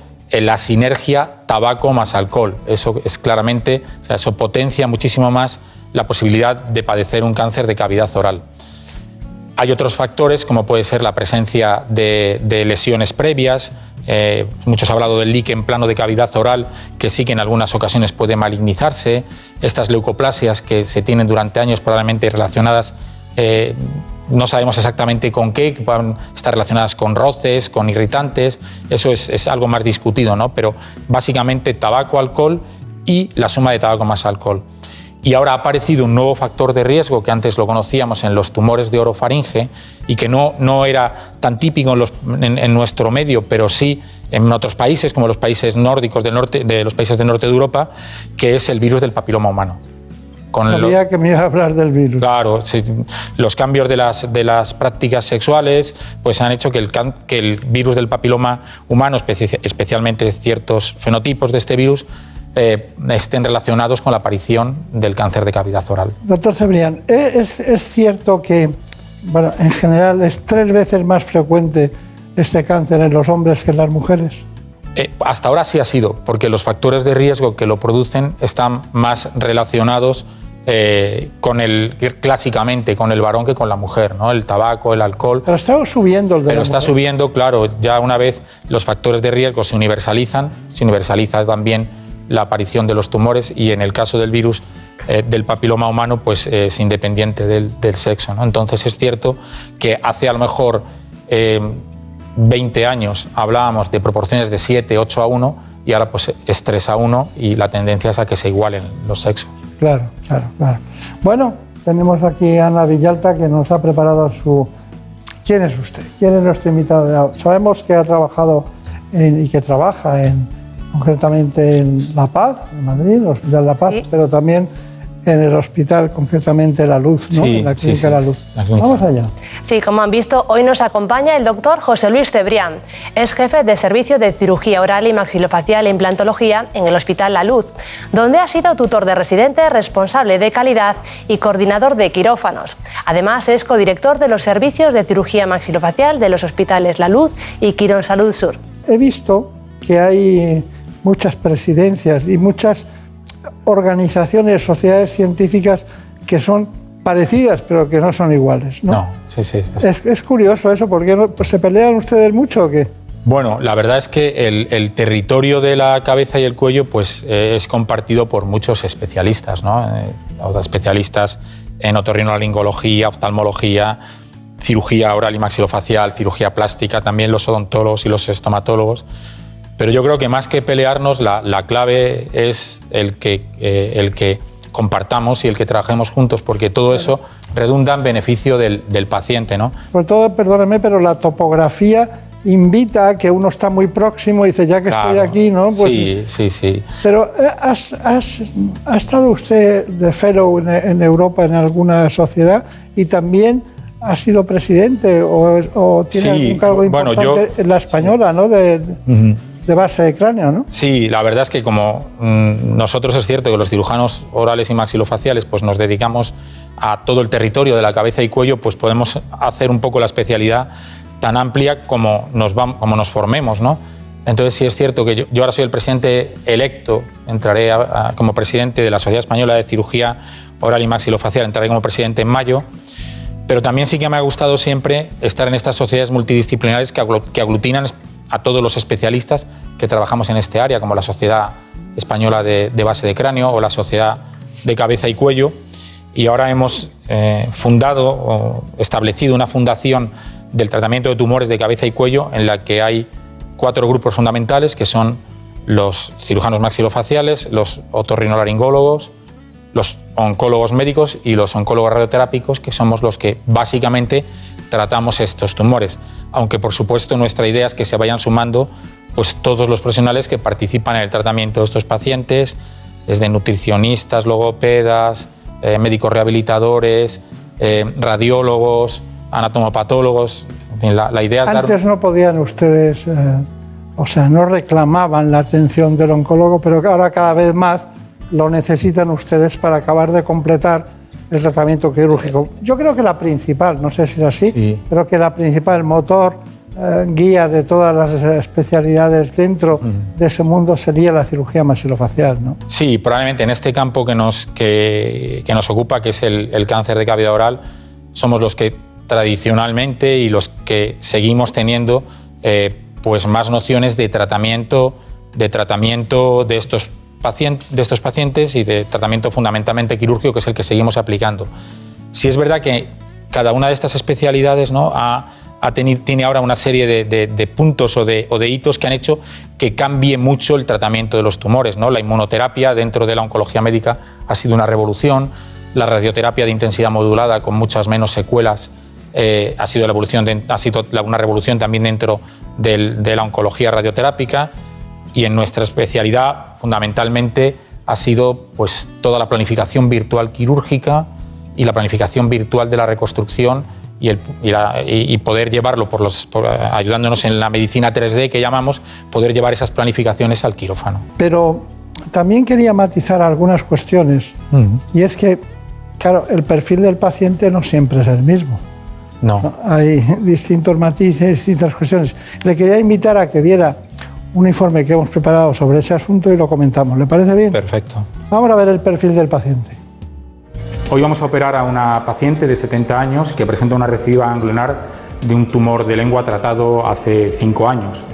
la sinergia tabaco más alcohol. Eso es claramente, eso potencia muchísimo más la posibilidad de padecer un cáncer de cavidad oral. Hay otros factores, como puede ser la presencia de, de lesiones previas. eh, muchos han hablado del líquen plano de cavidad oral, que sí que en algunas ocasiones puede malignizarse. Estas leucoplasias que se tienen durante años, probablemente relacionadas, eh, no sabemos exactamente con qué, que puedan estar relacionadas con roces, con irritantes. Eso es, algo más discutido, ¿no? Pero básicamente tabaco, alcohol y la suma de tabaco más alcohol. Y ahora ha aparecido un nuevo factor de riesgo que antes lo conocíamos en los tumores de orofaringe y que no, no era tan típico en nuestro medio, pero sí en otros países, como los países nórdicos del norte, de los países del norte de Europa, que es el virus del papiloma humano. Con lo- Sabía que me iba a hablar del virus. Claro, sí, los cambios de las, de las prácticas sexuales pues han hecho que el, que el virus del papiloma humano, especi- especialmente ciertos fenotipos de este virus, eh, estén relacionados con la aparición del cáncer de cavidad oral. Doctor Cebrián, ¿e- ¿es, es cierto que, bueno, en general es tres veces más frecuente este cáncer en los hombres que en las mujeres? Eh, hasta ahora sí ha sido, porque los factores de riesgo que lo producen están más relacionados eh, con el, clásicamente con el varón que con la mujer, ¿no? El tabaco, el alcohol. Pero está subiendo el de Pero la está mujer. subiendo, claro, ya una vez los factores de riesgo se universalizan, se universaliza también la aparición de los tumores y en el caso del virus eh, del papiloma humano, pues eh, es independiente del, del sexo. ¿no? Entonces es cierto que hace a lo mejor eh, 20 años hablábamos de proporciones de 7, 8 a 1 y ahora pues es 3 a 1 y la tendencia es a que se igualen los sexos. Claro, claro, claro. Bueno, tenemos aquí a Ana Villalta que nos ha preparado su... ¿Quién es usted? ¿Quién es nuestro invitado de ahora? Sabemos que ha trabajado en- y que trabaja en, concretamente en La Paz, en Madrid, el Hospital La Paz, pero también en el hospital, concretamente La Luz, ¿no? Sí, en la clínica sí. La Luz. La. Vamos allá. Sí, como han visto, hoy nos acompaña el doctor José Luis Cebrián. Es jefe de servicio de cirugía oral y maxilofacial e implantología en el Hospital La Luz, donde ha sido tutor de residente, responsable de calidad y coordinador de quirófanos. Además, es codirector de los servicios de cirugía maxilofacial de los hospitales La Luz y Quirón Salud Sur. He visto que hay muchas presidencias y muchas organizaciones, sociedades científicas que son parecidas, pero que no son iguales. ¿no? No, sí, sí. sí. Es, es curioso eso, porque no, pues, se pelean ustedes mucho o qué? Bueno, la verdad es que el, el territorio de la cabeza y el cuello pues, eh, es compartido por muchos especialistas, ¿no? Eh, especialistas en otorrinolaringología, oftalmología, cirugía oral y maxilofacial, cirugía plástica, también los odontólogos y los estomatólogos. Pero yo creo que más que pelearnos, la, la clave es el que, eh, el que compartamos y el que trabajemos juntos, porque todo eso redunda en beneficio del, del paciente, ¿no? Sobre todo, perdóneme, pero la topografía invita a que uno está muy próximo y dice, ya que estoy Claro. aquí, ¿no? Pues, sí, sí, sí. Pero eh, ¿has, has- ha estado usted de fellow en, en Europa en alguna sociedad y también ha sido presidente o, o tiene Sí, algún cargo bueno, importante yo- en la española, ¿no? De, de- Ujú. De base de cráneo, ¿no? Sí, la verdad es que como mm, nosotros es cierto que los cirujanos orales y maxilofaciales pues nos dedicamos a todo el territorio de la cabeza y cuello, pues podemos hacer un poco la especialidad tan amplia como nos, vam- como nos formemos, ¿no? Entonces sí es cierto que yo, yo ahora soy el presidente electo, entraré como presidente de la Sociedad Española de Cirugía Oral y Maxilofacial, entraré como presidente en mayo, pero también sí que me ha gustado siempre estar en estas sociedades multidisciplinares que, que aglutinan a todos los especialistas que trabajamos en este área, como la Sociedad Española de, Base de Cráneo o la Sociedad de Cabeza y Cuello. Y ahora hemos eh, fundado o establecido una fundación del tratamiento de tumores de cabeza y cuello en la que hay cuatro grupos fundamentales que son los cirujanos maxilofaciales, los otorrinolaringólogos, los oncólogos médicos y los oncólogos radioterápicos, que somos los que básicamente tratamos estos tumores. Aunque por supuesto nuestra idea es que se vayan sumando pues, todos los profesionales que participan en el tratamiento de estos pacientes, desde nutricionistas, logopedas, eh, médicos rehabilitadores, eh, radiólogos, anatomopatólogos. En fin, la, idea es. Antes no podían ustedes, eh, o sea, no reclamaban la atención del oncólogo, pero ahora cada vez más lo necesitan ustedes para acabar de completar el tratamiento quirúrgico. Yo creo que la principal, no sé si es así, pero que la principal motor eh, guía de todas las especialidades dentro de ese mundo sería la cirugía maxilofacial, ¿no? Sí, probablemente en este campo que nos, que, que nos ocupa, que es el, el cáncer de cavidad oral, somos los que tradicionalmente y los que seguimos teniendo eh, pues más nociones de tratamiento, de tratamiento de estos, de estos pacientes y de tratamiento fundamentalmente quirúrgico, que es el que seguimos aplicando. Sí es verdad que cada una de estas especialidades ¿no? ha, ha teni- tiene ahora una serie de, de- puntos o de, hitos que han hecho que cambie mucho el tratamiento de los tumores. ¿no? La inmunoterapia dentro de la oncología médica ha sido una revolución, la radioterapia de intensidad modulada con muchas menos secuelas eh, ha sido, la evolución ha sido una revolución también dentro de la oncología radioterápica y en nuestra especialidad fundamentalmente ha sido pues, toda la planificación virtual quirúrgica y la planificación virtual de la reconstrucción y, el- y la- y- poder llevarlo, por los, por, eh, ayudándonos en la medicina 3D que llamamos, poder llevar esas planificaciones al quirófano. Pero también quería matizar algunas cuestiones, y es que, claro, el perfil del paciente no siempre es el mismo. No. Hay distintos matices, distintas cuestiones. Le quería invitar a que viera un informe que hemos preparado sobre ese asunto y lo comentamos. ¿Le parece bien? Perfecto. Vamos a ver el perfil del paciente. Hoy vamos a operar a una paciente de 70 años que presenta una recidiva ganglionar de un tumor de lengua tratado hace 5 años.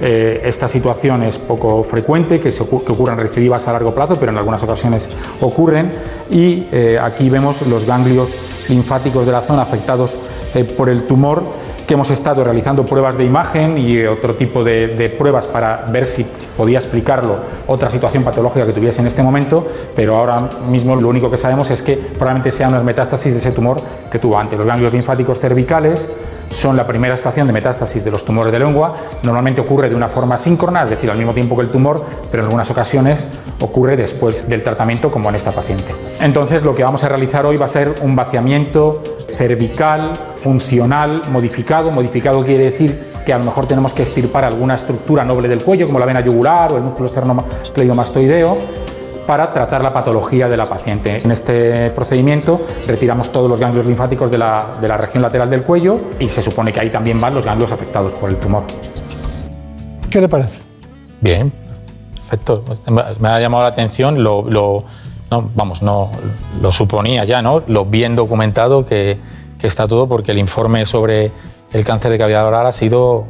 Eh, esta situación es poco frecuente, que, se ocu- que ocurran recidivas a largo plazo, pero en algunas ocasiones ocurren. Y eh, aquí vemos los ganglios linfáticos de la zona afectados eh, por el tumor, que hemos estado realizando pruebas de imagen y otro tipo de, de pruebas para ver si podía explicarlo otra situación patológica que tuviese en este momento, pero ahora mismo lo único que sabemos es que probablemente sean unas metástasis de ese tumor que tuvo antes. Los ganglios linfáticos cervicales son la primera estación de metástasis de los tumores de lengua. Normalmente ocurre de una forma síncrona, es decir, al mismo tiempo que el tumor, pero en algunas ocasiones ocurre después del tratamiento, como en esta paciente. Entonces, lo que vamos a realizar hoy va a ser un vaciamiento cervical, funcional, modificado. Modificado quiere decir que a lo mejor tenemos que extirpar alguna estructura noble del cuello, como la vena yugular o el músculo esternocleidomastoideo, para tratar la patología de la paciente. En este procedimiento retiramos todos los ganglios linfáticos de la, de la región lateral del cuello y se supone que ahí también van los ganglios afectados por el tumor. ¿Qué le parece? Bien, perfecto. Me ha llamado la atención, lo, lo- no, vamos, no lo suponía ya, ¿no? Lo bien documentado que, que está todo, porque el informe sobre el cáncer de cavidad oral ha sido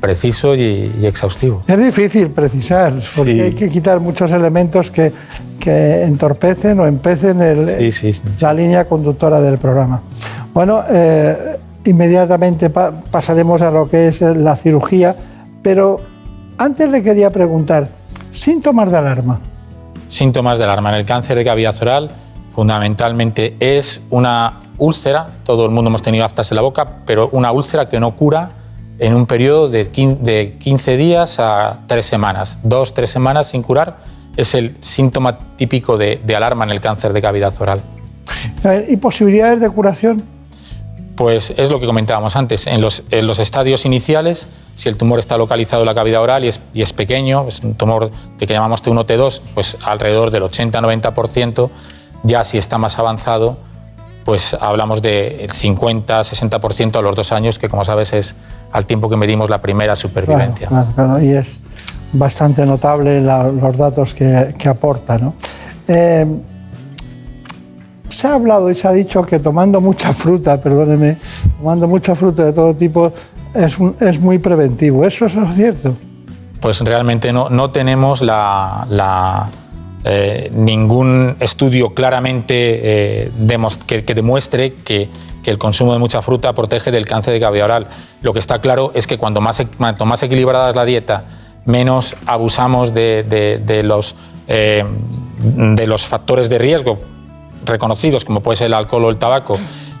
preciso y, y exhaustivo. Es difícil precisar, porque hay que quitar muchos elementos que, que entorpecen o empecen el- la línea conductora del programa. Bueno, eh, inmediatamente pa- pasaremos a lo que es la cirugía, pero antes le quería preguntar, síntomas de alarma. Síntomas de alarma en el cáncer de cavidad oral fundamentalmente es una úlcera, todo el mundo hemos tenido aftas en la boca, pero una úlcera que no cura en un periodo de 15 de 15 días a 3 semanas. Dos, tres semanas sin curar es el síntoma típico de, de alarma en el cáncer de cavidad oral. ¿Y posibilidades de curación? Pues es lo que comentábamos antes. En los, en los estadios iniciales, si el tumor está localizado en la cavidad oral y es, y es pequeño, es un tumor de que llamamos T1, T2, pues alrededor del 80-90%. Ya si está más avanzado, pues hablamos del 50-60% a los dos años, que como sabes es al tiempo que medimos la primera supervivencia. Claro, claro, claro, y es bastante notable la- los datos que, que aporta. ¿no? Eh, se ha hablado y se ha dicho que tomando mucha fruta, perdóneme, tomando mucha fruta de todo tipo es, un- es muy preventivo. ¿Eso es cierto? Pues realmente no, no tenemos la, la, eh, ningún estudio claramente eh, que demuestre que, que el consumo de mucha fruta protege del cáncer de cavidad oral. Lo que está claro es que cuando más, e- cuanto más equilibrada es la dieta, menos abusamos de, de- de los, eh, de los factores de riesgo reconocidos, como puede ser el alcohol o el tabaco,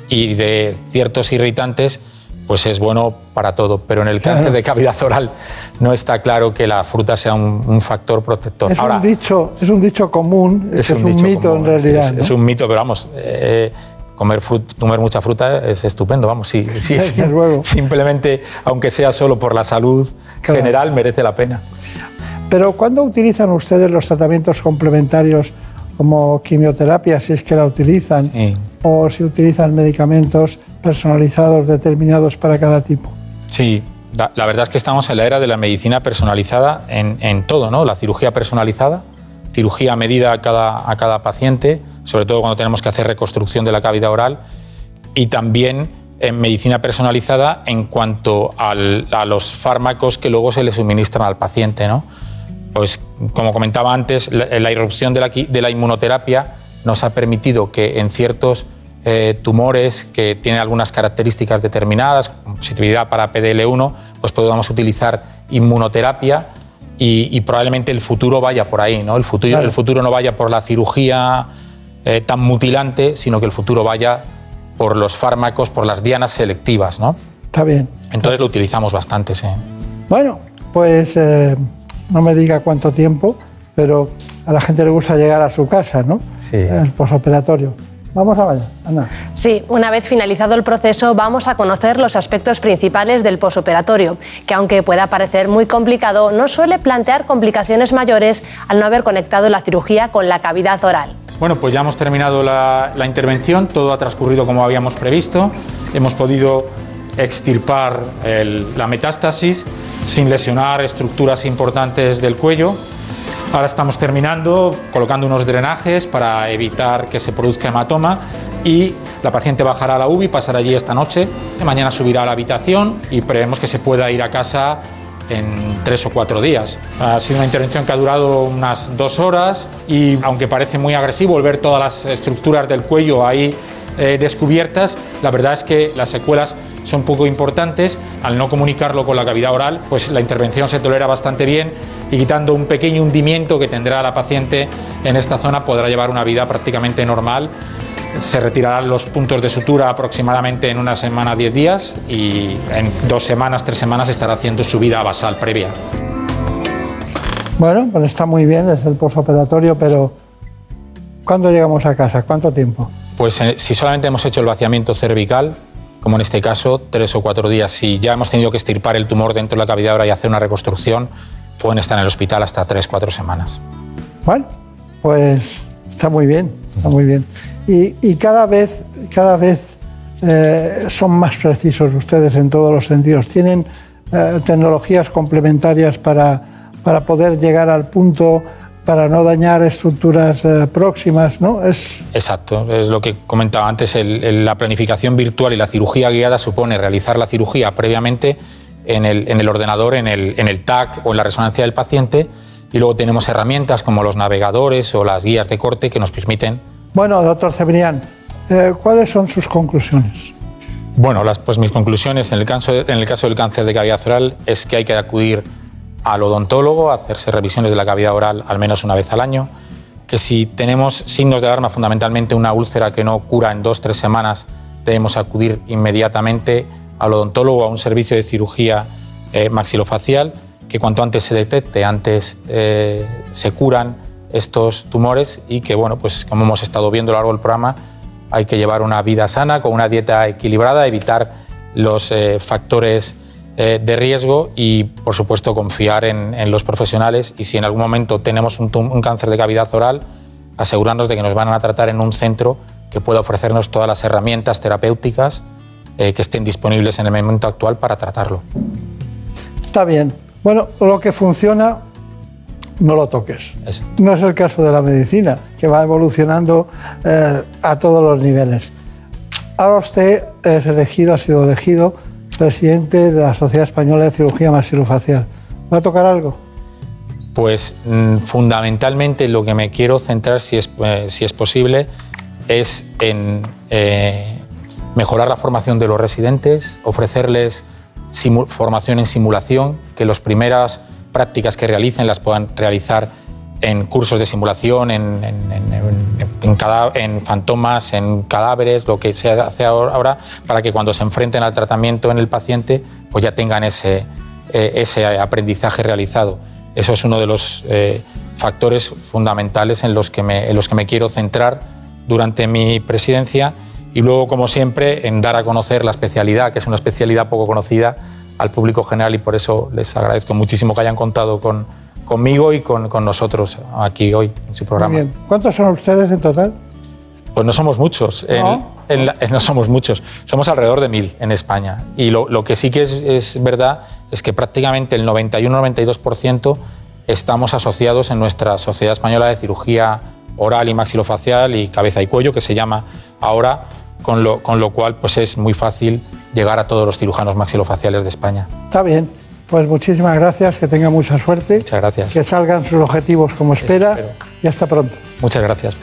y de ciertos irritantes, pues es bueno para todo. Pero en el Claro. cáncer de cavidad oral no está claro que la fruta sea un, un factor protector. Es, Ahora, un dicho, es un dicho común, es, un, mito común, en realidad. Es, ¿no? es un mito, pero vamos, eh, comer, frut- comer mucha fruta es estupendo, vamos. Sí, sí, sí. Simplemente, aunque sea solo por la salud Claro. general, merece la pena. Pero ¿cuándo utilizan ustedes los tratamientos complementarios como quimioterapia, si es que la utilizan, o si utilizan medicamentos personalizados determinados para cada tipo? Sí, la, la verdad es que estamos en la era de la medicina personalizada en, en todo, ¿no? La cirugía personalizada, cirugía a medida a cada, a cada paciente, sobre todo cuando tenemos que hacer reconstrucción de la cavidad oral, y también en medicina personalizada en cuanto al- a los fármacos que luego se le suministran al paciente, ¿no? Pues como comentaba antes, la, la irrupción de la, de la inmunoterapia nos ha permitido que en ciertos eh, tumores que tienen algunas características determinadas, como positividad para PDL1, pues podamos utilizar inmunoterapia y, y probablemente el futuro vaya por ahí, ¿no? El futuro, Claro. el futuro no vaya por la cirugía eh, tan mutilante, sino que el futuro vaya por los fármacos, por las dianas selectivas, ¿no? Está bien. Entonces lo utilizamos bastante, sí. Bueno, pues eh, no me diga cuánto tiempo, pero a la gente le gusta llegar a su casa, ¿no? Sí. El posoperatorio. Vamos a vaya, Ana. Sí, una vez finalizado el proceso vamos a conocer los aspectos principales del posoperatorio, que aunque pueda parecer muy complicado, no suele plantear complicaciones mayores al no haber conectado la cirugía con la cavidad oral. Bueno, pues ya hemos terminado la, intervención, todo ha transcurrido como habíamos previsto, hemos podido extirpar la metástasis sin lesionar estructuras importantes del cuello. Ahora estamos terminando colocando unos drenajes para evitar que se produzca hematoma y la paciente bajará a la UBI, pasará allí esta noche, mañana subirá a la habitación y prevemos que se pueda ir a casa en tres o cuatro días. Ha sido una intervención que ha durado unas dos horas y aunque parece muy agresivo ver todas las estructuras del cuello ahí eh, descubiertas, la verdad es que las secuelas son poco importantes. Al no comunicarlo con la cavidad oral, pues la intervención se tolera bastante bien y quitando un pequeño hundimiento que tendrá la paciente en esta zona podrá llevar una vida prácticamente normal. Se retirarán los puntos de sutura aproximadamente en una semana, 10 días y en dos semanas, tres semanas estará haciendo su vida basal previa. Bueno, pues está muy bien, es el posoperatorio, pero ¿cuándo llegamos a casa? ¿Cuánto tiempo? Pues eh, si solamente hemos hecho el vaciamiento cervical, como en este caso, tres o cuatro días, si ya hemos tenido que extirpar el tumor dentro de la cavidad oral y hacer una reconstrucción, pueden estar en el hospital hasta tres, cuatro semanas. Bueno, pues está muy bien, está muy bien. Y, cada vez, cada vez eh, son más precisos ustedes en todos los sentidos. Tienen eh, tecnologías complementarias para, para poder llegar al punto, para no dañar estructuras eh, próximas, ¿no? Es, Exacto, es lo que comentaba antes, la planificación virtual y la cirugía guiada supone realizar la cirugía previamente en el, en el ordenador, en el, en el TAC o en la resonancia del paciente y luego tenemos herramientas como los navegadores o las guías de corte que nos permiten Bueno, doctor Cebrián, eh, ¿cuáles son sus conclusiones? Bueno, las, pues mis conclusiones en el, caso, en el caso del cáncer de cavidad oral es que hay que acudir al odontólogo, a hacerse revisiones de la cavidad oral al menos una vez al año, que si tenemos signos de alarma, fundamentalmente una úlcera que no cura en dos o tres semanas, debemos acudir inmediatamente al odontólogo, a un servicio de cirugía eh, maxilofacial, que cuanto antes se detecte, antes eh, se curan estos tumores y que, bueno, pues como hemos estado viendo a lo largo del programa, hay que llevar una vida sana, con una dieta equilibrada, evitar los eh, factores eh, de riesgo y, por supuesto, confiar en, los profesionales y si en algún momento tenemos un, cáncer de cavidad oral, asegurarnos de que nos van a tratar en un centro que pueda ofrecernos todas las herramientas terapéuticas que estén disponibles en el momento actual para tratarlo. Está bien. Bueno, lo que funciona, no lo toques. Es- No es el caso de la medicina, que va evolucionando eh, a todos los niveles. Ahora usted es elegido, ha sido elegido presidente de la Sociedad Española de Cirugía Maxilofacial. ¿Va a tocar algo? Pues mm, fundamentalmente lo que me quiero centrar, si es, eh, si es posible, es en eh, mejorar la formación de los residentes, ofrecerles formación en simulación, que las primeras prácticas que realicen las puedan realizar en cursos de simulación, en, en- en- en- fantomas, en cadáveres, lo que se hace ahora, para que cuando se enfrenten al tratamiento en el paciente, pues ya tengan ese, eh, ese aprendizaje realizado. Eso es uno de los eh, factores fundamentales en los, que me, en los que me quiero centrar durante mi presidencia y luego, como siempre, en dar a conocer la especialidad, que es una especialidad poco conocida al público general y por eso les agradezco muchísimo que hayan contado con, conmigo y con, con nosotros aquí hoy en su Muy programa. bien. ¿Cuántos son ustedes en total? Pues no somos muchos. En- ¿No? en la- no somos muchos. Somos alrededor de mil en España. Y lo, lo que sí que es, es verdad es que prácticamente el 91-92% estamos asociados en nuestra Sociedad Española de Cirugía Oral y Maxilofacial y Cabeza y Cuello, que se llama ahora, con lo, con lo cual pues es muy fácil llegar a todos los cirujanos maxilofaciales de España. Está bien. Pues muchísimas gracias, que tenga mucha suerte. Muchas gracias. Que salgan sus objetivos como espera y hasta pronto. Muchas gracias.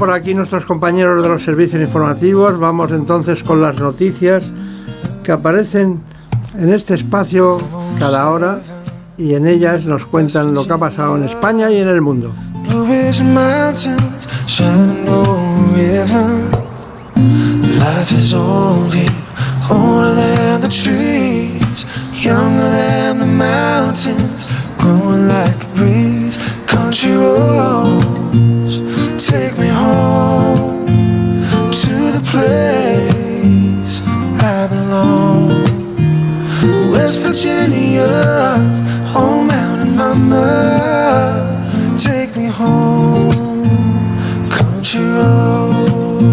Por aquí nuestros compañeros de los servicios informativos. Vamos entonces con las noticias que aparecen en este espacio cada hora y en ellas nos cuentan lo que ha pasado en España y en el mundo. Take me home to the place I belong. West Virginia, home out mountain mama. Take me home, country roads.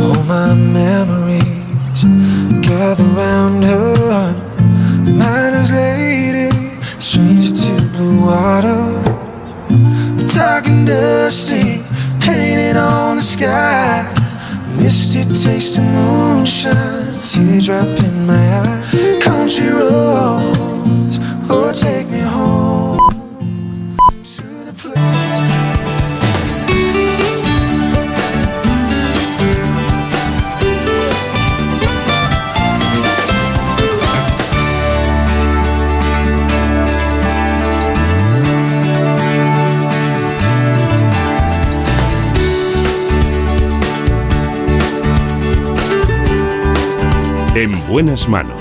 All my memories gather round her. Stranger to blue water. Dark and dusty, painted on the sky. Misty taste of moonshine, teardrop in my eye. Country roads, oh take me home. Buenas manos.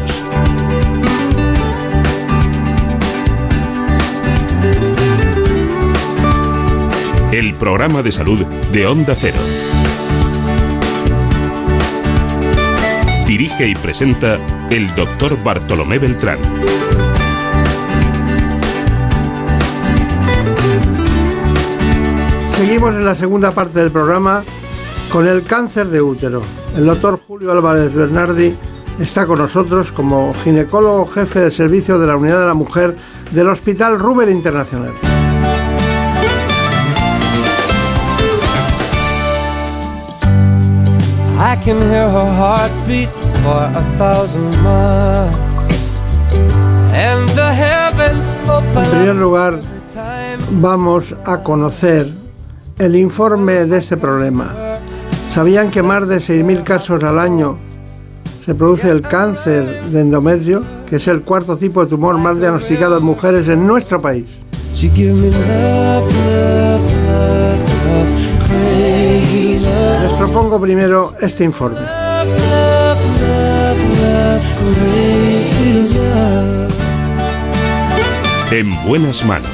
El programa de salud de Onda Cero. Dirige y presenta el doctor Bartolomé Beltrán. Seguimos en la segunda parte del programa con el cáncer de útero. El doctor Julio Álvarez Bernardi está con nosotros como ginecólogo jefe de servicio de la Unidad de la Mujer del Hospital Ruber Internacional. I can hear her heartbeat for a thousand miles. And the heavens En open primer up lugar, vamos a conocer el informe de este problema. ¿Sabían que más de 6.000 casos al año se produce el cáncer de endometrio, que es el cuarto tipo de tumor más diagnosticado en mujeres en nuestro país. Les propongo primero este informe. En buenas manos.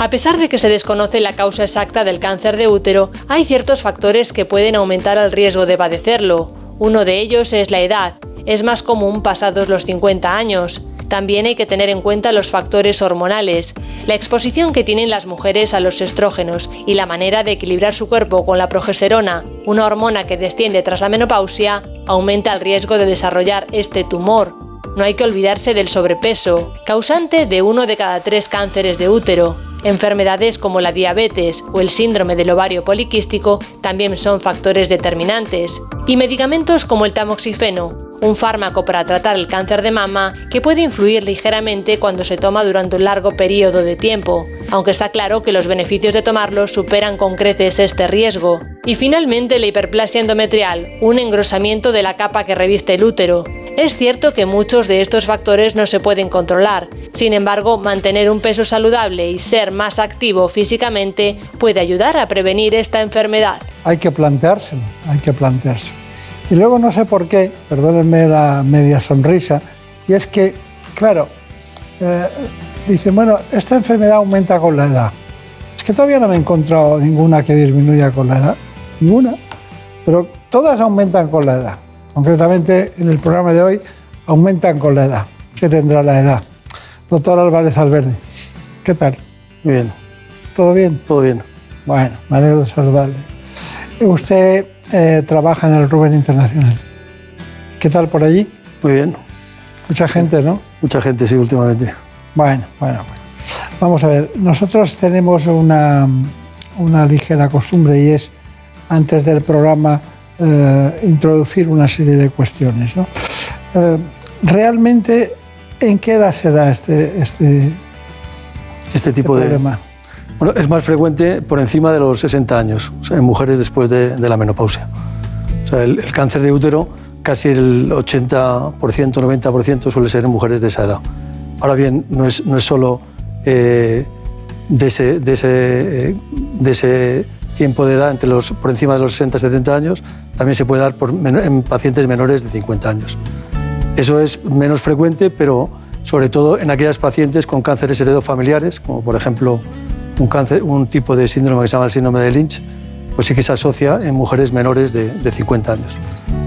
A pesar de que se desconoce la causa exacta del cáncer de útero, hay ciertos factores que pueden aumentar el riesgo de padecerlo. Uno de ellos es la edad. Es más común pasados los 50 años. También hay que tener en cuenta los factores hormonales, la exposición que tienen las mujeres a los estrógenos y la manera de equilibrar su cuerpo con la progesterona, una hormona que desciende tras la menopausia, aumenta el riesgo de desarrollar este tumor. No hay que olvidarse del sobrepeso, causante de uno de cada tres cánceres de útero. Enfermedades como la diabetes o el síndrome del ovario poliquístico también son factores determinantes. Y medicamentos como el tamoxifeno, un fármaco para tratar el cáncer de mama que puede influir ligeramente cuando se toma durante un largo periodo de tiempo, aunque está claro que los beneficios de tomarlo superan con creces este riesgo. Y finalmente la hiperplasia endometrial, un engrosamiento de la capa que reviste el útero. Es cierto que muchos de estos factores no se pueden controlar, sin embargo, mantener un peso saludable y ser más activo físicamente puede ayudar a prevenir esta enfermedad. Hay que planteárselo, hay que planteárselo. Y luego no sé por qué, perdónenme la media sonrisa, y es que, claro, eh, dicen, bueno, esta enfermedad aumenta con la edad. Es que todavía no me he encontrado ninguna que disminuya con la edad, ninguna, pero todas aumentan con la edad. Concretamente, en el programa de hoy, aumentan con la edad. ¿Qué tendrá la edad? Doctor Álvarez Alberdi, ¿qué tal? Muy bien. ¿Todo bien? Todo bien. Bueno, me alegro de saludarle. Usted eh, trabaja en el Rubén Internacional. ¿Qué tal por allí? Muy bien. Mucha gente, ¿no? Mucha gente, sí, últimamente. Bueno, bueno, bueno. Vamos a ver, nosotros tenemos una, una ligera costumbre y es, antes del programa, eh, introducir una serie de cuestiones. ¿no? Eh, realmente, ¿en qué edad se da este, este, Este tipo de. problema? Bueno, es más frecuente por encima de los 60 años, o sea, en mujeres después de, de la menopausia. O sea, el, el cáncer de útero, casi el 80%, 90% suele ser en mujeres de esa edad. Ahora bien, no es, no es solo eh, de, ese, de, ese, eh, de ese tiempo de edad entre los, por encima de los 60 70 años, también se puede dar por en pacientes menores de 50 años. Eso es menos frecuente, pero sobre todo en aquellas pacientes con cánceres heredofamiliares, como por ejemplo un, cáncer, un tipo de síndrome que se llama el síndrome de Lynch, pues sí que se asocia en mujeres menores de, de 50 años.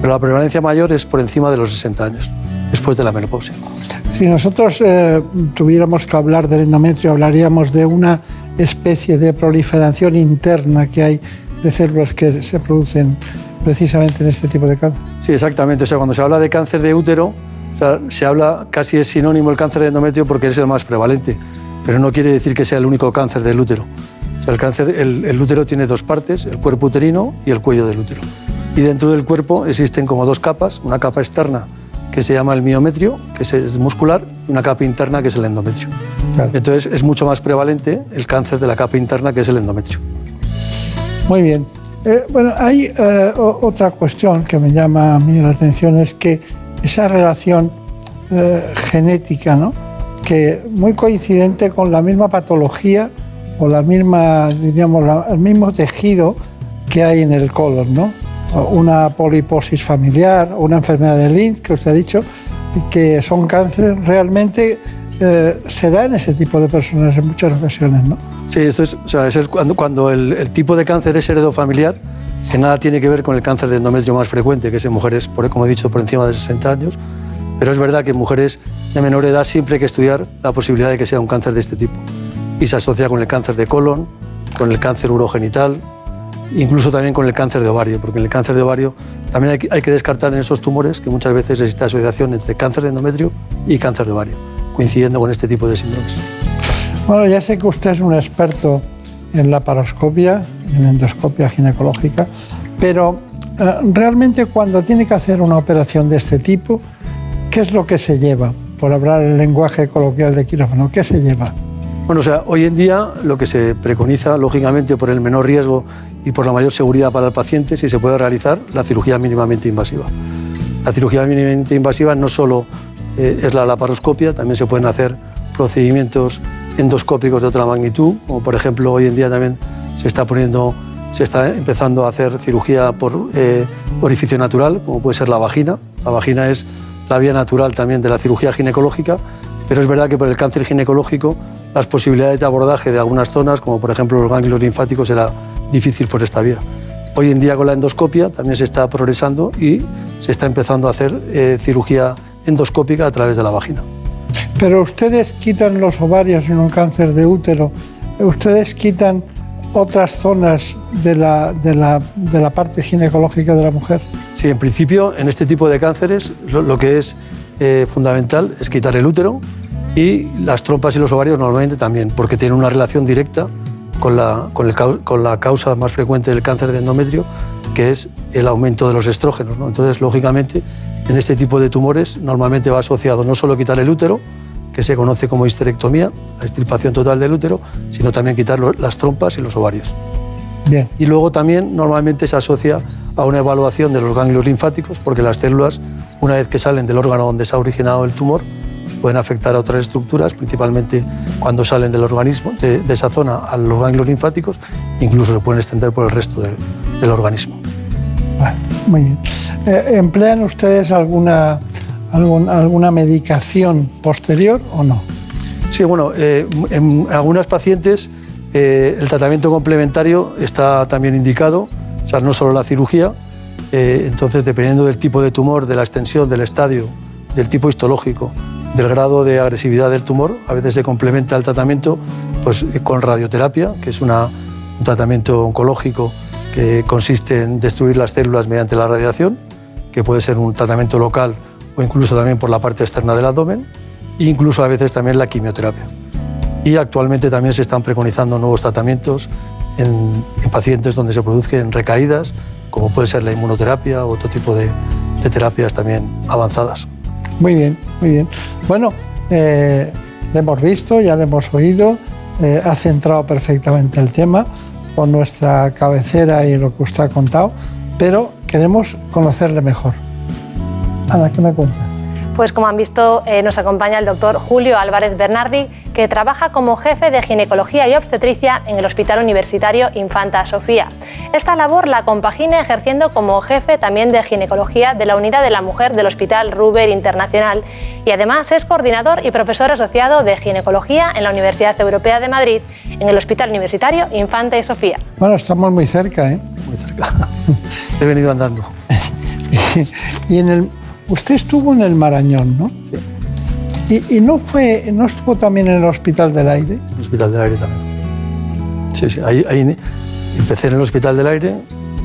Pero la prevalencia mayor es por encima de los 60 años, después de la menopausia. Si nosotros eh, tuviéramos que hablar del endometrio, hablaríamos de una especie de proliferación interna que hay de células que se producen precisamente en este tipo de cáncer. Sí, exactamente. O sea, cuando se habla de cáncer de útero, sea, se habla, casi es sinónimo el cáncer de endometrio porque es el más prevalente, pero no quiere decir que sea el único cáncer del útero. O sea, el, cáncer, el, el útero tiene dos partes, el cuerpo uterino y el cuello del útero. Y dentro del cuerpo existen como dos capas, una capa externa que se llama el miometrio, que es- muscular, y una capa interna que es el endometrio. Entonces es mucho más prevalente el cáncer de la capa interna que es el endometrio. Muy bien. Eh, bueno, hay eh, otra cuestión que me llama a mí la atención, es que esa relación eh, genética, ¿no? que muy coincidente con la misma patología o la misma, diríamos, la- el mismo tejido que hay en el colon, ¿no? Una poliposis familiar, una enfermedad de Lynch, que usted ha dicho, que son cánceres realmente eh, se da en ese tipo de personas en muchas ocasiones, ¿no? Sí, esto es, o sea, es cuando, el, tipo de cáncer es heredofamiliar, que nada tiene que ver con el cáncer de endometrio más frecuente, que es en mujeres, por, como he dicho, por encima de 60 años. Pero es verdad que en mujeres de menor edad siempre hay que estudiar la posibilidad de que sea un cáncer de este tipo. Y se asocia con el cáncer de colon, con el cáncer urogenital, incluso también con el cáncer de ovario, porque en el cáncer de ovario también hay que, descartar en esos tumores que muchas veces existe asociación entre cáncer de endometrio y cáncer de ovario, coincidiendo con este tipo de síndromes. Bueno, ya sé que usted es un experto en la paroscopia, en endoscopia ginecológica, pero eh, realmente cuando tiene que hacer una operación de este tipo, ¿qué es lo que se lleva? Por hablar el lenguaje coloquial de quirófano, ¿qué se lleva? Bueno, o sea, hoy en día lo que se preconiza, lógicamente, por el menor riesgo y por la mayor seguridad para el paciente, si se puede realizar la cirugía mínimamente invasiva. La cirugía mínimamente invasiva no solo eh, es la laparoscopia, también se pueden hacer procedimientos endoscópicos de otra magnitud, como por ejemplo hoy en día también se está poniendo, se está empezando a hacer cirugía por eh, orificio natural, como puede ser la vagina. La vagina es la vía natural también de la cirugía ginecológica, pero es verdad que por el cáncer ginecológico las posibilidades de abordaje de algunas zonas, como por ejemplo los ganglios linfáticos, era difícil por esta vía. Hoy en día con la endoscopia también se está progresando y se está empezando a hacer eh, cirugía endoscópica a través de la vagina. Pero ustedes quitan los ovarios en un cáncer de útero, ustedes quitan otras zonas de la, parte ginecológica de la mujer. Sí, en principio en este tipo de cánceres lo, que es eh, fundamental es quitar el útero y las trompas y los ovarios normalmente también, porque tienen una relación directa con la, causa más frecuente del cáncer de endometrio, que es el aumento de los estrógenos. ¿no? Entonces, lógicamente, en este tipo de tumores normalmente va asociado no solo quitar el útero, que se conoce como histerectomía, la extirpación total del útero, sino también quitar las trompas y los ovarios. Bien. Y luego también normalmente se asocia a una evaluación de los ganglios linfáticos, porque las células, una vez que salen del órgano donde se ha originado el tumor, pueden afectar a otras estructuras, principalmente cuando salen del organismo, de, de esa zona a los ganglios linfáticos, incluso se pueden extender por el resto del, del organismo. Muy bien. Eh, ¿Emplean ustedes alguna, alguna medicación posterior o no? Sí, bueno, eh, en algunas pacientes eh, el tratamiento complementario está también indicado, o sea, no solo la cirugía, eh, entonces dependiendo del tipo de tumor, de la extensión, del estadio, del tipo histológico, del grado de agresividad del tumor, a veces se complementa el tratamiento pues, eh, con radioterapia, que es una- un tratamiento oncológico que consiste en destruir las células mediante la radiación, que puede ser un tratamiento local o incluso también por la parte externa del abdomen, e incluso a veces también la quimioterapia. Y actualmente también se están preconizando nuevos tratamientos en, en pacientes donde se produzcan recaídas, como puede ser la inmunoterapia o otro tipo de, terapias también avanzadas. Muy bien, muy bien. Bueno, eh, le hemos visto, ya le hemos oído, eh, ha centrado perfectamente el tema con nuestra cabecera y lo que usted ha contado, pero queremos conocerle mejor. Ana, ¿qué me cuenta? Pues como han visto, eh, nos acompaña el doctor Julio Álvarez Bernardi, que trabaja como jefe de ginecología y obstetricia en el Hospital Universitario Infanta Sofía. Esta labor la compagina ejerciendo como jefe también de ginecología de la Unidad de la Mujer del Hospital Ruber Internacional y además es coordinador y profesor asociado de ginecología en la Universidad Europea de Madrid en el Hospital Universitario Infanta y Sofía. Bueno, estamos muy cerca, ¿eh? Muy cerca. He venido andando. y en el, usted estuvo en el Marañón, ¿no? Sí. Y, y no fue, no estuvo también en el Hospital del Aire. El Hospital del Aire también. Sí, sí. Ahí, ahí empecé en el Hospital del Aire,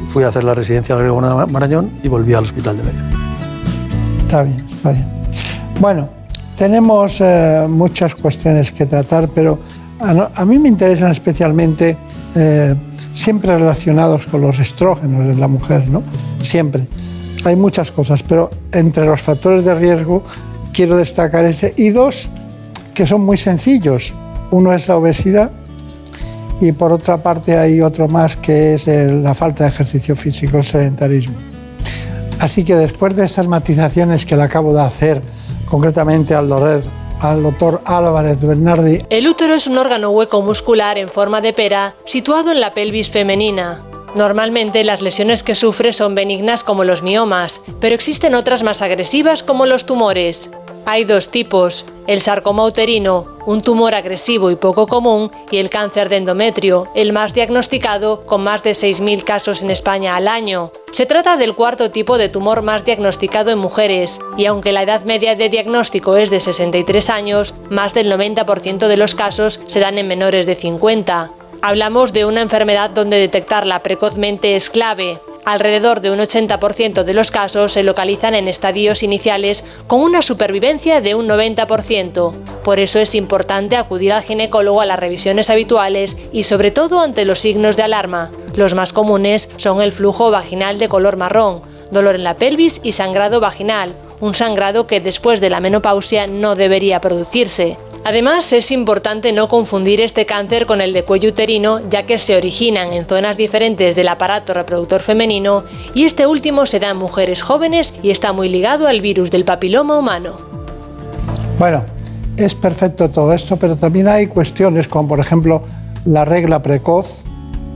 fui a hacer la residencia al Gregorio Marañón y volví al Hospital del Aire. Está bien, está bien. Bueno, tenemos eh, muchas cuestiones que tratar, pero a mí me interesan especialmente eh, siempre relacionados con los estrógenos en la mujer, ¿no? Siempre. Hay muchas cosas, pero entre los factores de riesgo quiero destacar ese y dos que son muy sencillos. Uno es la obesidad y por otra parte hay otro más que es la falta de ejercicio físico, el sedentarismo. Así que después de estas matizaciones que le acabo de hacer, concretamente al al doctor Álvarez Bernardi, El útero es un órgano hueco muscular en forma de pera situado en la pelvis femenina. Normalmente las lesiones que sufre son benignas como los miomas, pero existen otras más agresivas como los tumores. Hay dos tipos, el sarcoma uterino, un tumor agresivo y poco común, y el cáncer de endometrio, el más diagnosticado, con más de 6.000 casos en España al año. Se trata del cuarto tipo de tumor más diagnosticado en mujeres, y aunque la edad media de diagnóstico es de 63 años, más del 90% de los casos se dan en menores de 50. Hablamos de una enfermedad donde detectarla precozmente es clave. Alrededor de un 80% de los casos se localizan en estadios iniciales con una supervivencia de un 90%. Por eso es importante acudir al ginecólogo a las revisiones habituales y sobre todo ante los signos de alarma. Los más comunes son el flujo vaginal de color marrón, dolor en la pelvis y sangrado vaginal, un sangrado que después de la menopausia no debería producirse. Además, es importante no confundir este cáncer con el de cuello uterino, ya que se originan en zonas diferentes del aparato reproductor femenino y este último se da en mujeres jóvenes y está muy ligado al virus del papiloma humano. Bueno, es perfecto todo esto, pero también hay cuestiones como por ejemplo la regla precoz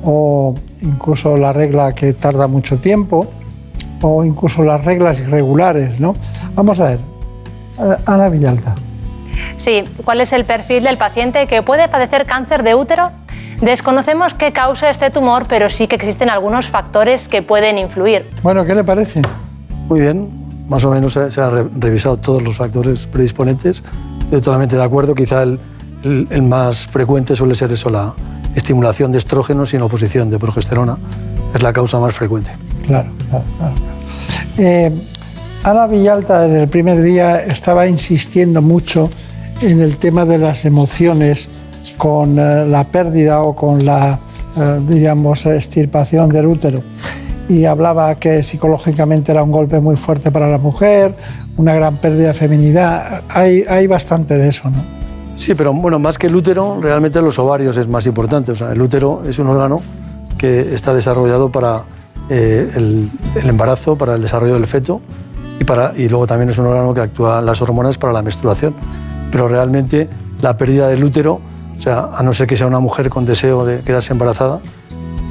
o incluso la regla que tarda mucho tiempo o incluso las reglas irregulares, ¿no? Vamos a ver, eh, Ana Villalta. Sí, ¿cuál es el perfil del paciente que puede padecer cáncer de útero? Desconocemos qué causa este tumor, pero sí que existen algunos factores que pueden influir. Bueno, ¿qué le parece? Muy bien, más o menos se, se han re- revisado todos los factores predisponentes. Estoy totalmente de acuerdo, quizá el, el- el más frecuente suele ser eso, la estimulación de estrógenos sin oposición de progesterona. Es la causa más frecuente. Claro, claro, claro. Eh, Ana Villalta desde el primer día estaba insistiendo mucho en el tema de las emociones con eh, la pérdida o con la, eh, diríamos, extirpación del útero. Y hablaba que psicológicamente era un golpe muy fuerte para la mujer, una gran pérdida de feminidad. Hay, hay bastante de eso, ¿no? Sí, pero bueno, más que el útero, realmente los ovarios es más importante. O sea, el útero es un órgano que está desarrollado para eh, el, el embarazo, para el desarrollo del feto y, para, y luego también es un órgano que actúa las hormonas para la menstruación. Pero realmente la pérdida del útero, o sea, a no ser que sea una mujer con deseo de quedarse embarazada,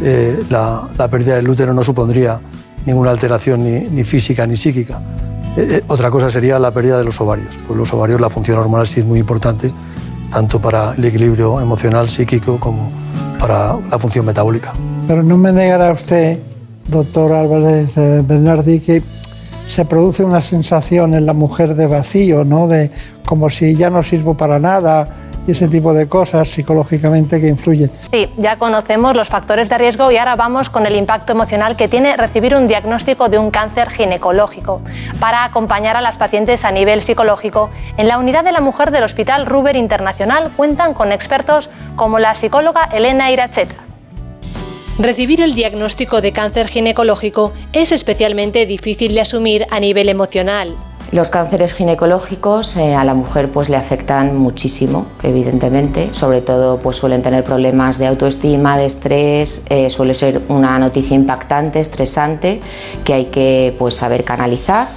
eh, la, la pérdida del útero no supondría ninguna alteración ni, ni física ni psíquica. Eh, eh, otra cosa sería la pérdida de los ovarios. Pues los ovarios, la función hormonal sí es muy importante, tanto para el equilibrio emocional, psíquico, como para la función metabólica. Pero no me negará usted, doctor Álvarez eh, Bernardi, que se produce una sensación en la mujer de vacío, ¿no? De como si ya no sirvo para nada y ese tipo de cosas psicológicamente que influyen. Sí, ya conocemos los factores de riesgo y ahora vamos con el impacto emocional que tiene recibir un diagnóstico de un cáncer ginecológico. Para acompañar a las pacientes a nivel psicológico, en la unidad de la mujer del Hospital Ruber Internacional cuentan con expertos como la psicóloga Elena Iracheta. Recibir el diagnóstico de cáncer ginecológico es especialmente difícil de asumir a nivel emocional. Los cánceres ginecológicos eh, a la mujer pues le afectan muchísimo, evidentemente. Sobre todo pues suelen tener problemas de autoestima, de estrés. eh, suele ser una noticia impactante, estresante, que hay que pues saber canalizar.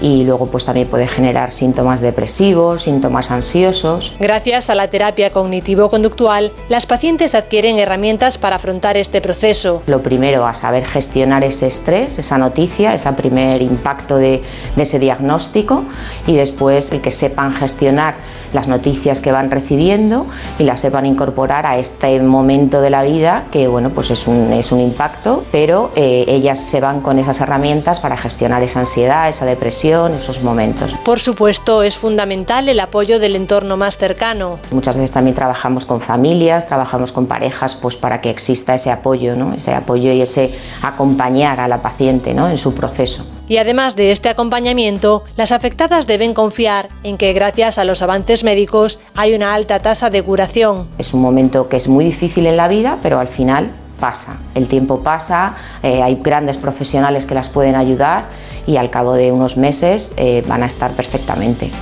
Y luego pues también puede generar síntomas depresivos, síntomas ansiosos. Gracias a la terapia cognitivo-conductual, las pacientes adquieren herramientas para afrontar este proceso. Lo primero, a saber gestionar ese estrés, esa noticia, ese primer impacto de, de ese diagnóstico y después el que sepan gestionar las noticias que van recibiendo y las sepan incorporar a este momento de la vida que bueno, pues es un, es un impacto, pero eh, ellas se van con esas herramientas para gestionar esa ansiedad, esa depresión, esos momentos. Por supuesto, es fundamental el apoyo del entorno más cercano. Muchas veces también trabajamos con familias, trabajamos con parejas, pues para que exista ese apoyo, ¿no? ese apoyo y ese acompañar a la paciente ¿no? en su proceso. Y además de este acompañamiento, las afectadas deben confiar en que gracias a los avances médicos hay una alta tasa de curación. Es un momento que es muy difícil en la vida, pero al final pasa. El tiempo pasa, eh, hay grandes profesionales que las pueden ayudar y al cabo de unos meses eh, van a estar perfectamente.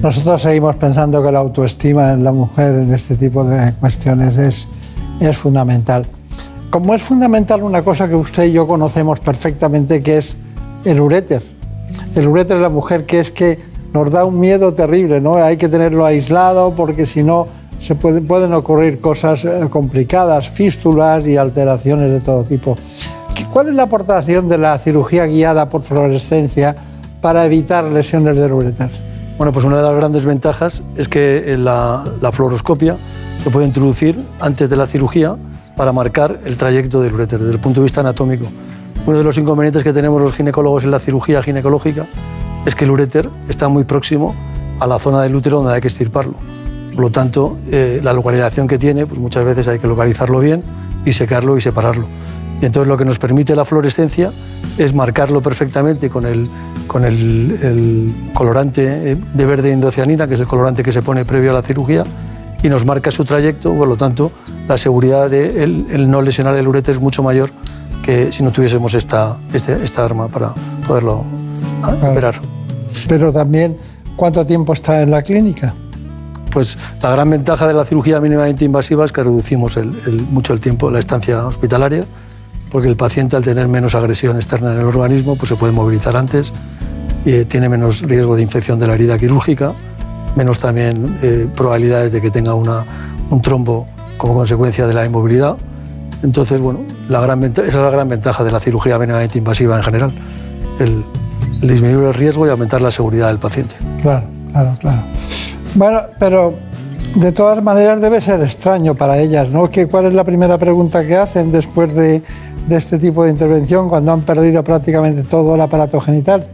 Nosotros seguimos pensando que la autoestima en la mujer en este tipo de cuestiones es, es fundamental. Como es fundamental una cosa que usted y yo conocemos perfectamente, que es el uréter. El uréter de la mujer, que es que nos da un miedo terrible, ¿no? Hay que tenerlo aislado porque si no se puede- pueden ocurrir cosas eh, complicadas, fístulas y alteraciones de todo tipo. ¿Qué- ¿Cuál es la aportación de la cirugía guiada por fluorescencia para evitar lesiones del uréter? Bueno, pues una de las grandes ventajas es que eh, la fluoroscopia se puede introducir antes de la cirugía para marcar el trayecto del uréter desde el punto de vista anatómico. Uno de los inconvenientes que tenemos los ginecólogos en la cirugía ginecológica es que el uréter está muy próximo a la zona del útero donde hay que extirparlo. Por lo tanto, eh, la localización que tiene, pues muchas veces hay que localizarlo bien, disecarlo y separarlo. Y entonces lo que nos permite la fluorescencia es marcarlo perfectamente con el, el colorante eh, de verde indocianina, que es el colorante que se pone previo a la cirugía, y nos marca su trayecto, por lo tanto, la seguridad de el, el no lesionar el ureter es mucho mayor que si no tuviésemos esta, este- esta arma para poderlo Claro. operar. Pero también, ¿cuánto tiempo está en la clínica? Pues la gran ventaja de la cirugía mínimamente invasiva es que reducimos el- el- mucho el tiempo, la estancia hospitalaria, porque el paciente al tener menos agresión externa en el organismo pues se puede movilizar antes, y, tiene menos riesgo de infección de la herida quirúrgica, menos también eh, probabilidades de que tenga una- un trombo como consecuencia de la inmovilidad. Entonces, bueno, la gran esa es la gran ventaja de la cirugía mínimamente invasiva en general, el, el disminuir el riesgo y aumentar la seguridad del paciente. Claro, claro, claro. Bueno, pero de todas maneras debe ser extraño para ellas, ¿no? ¿Qué- ¿Cuál es la primera pregunta que hacen después de, de este tipo de intervención cuando han perdido prácticamente todo el aparato genital?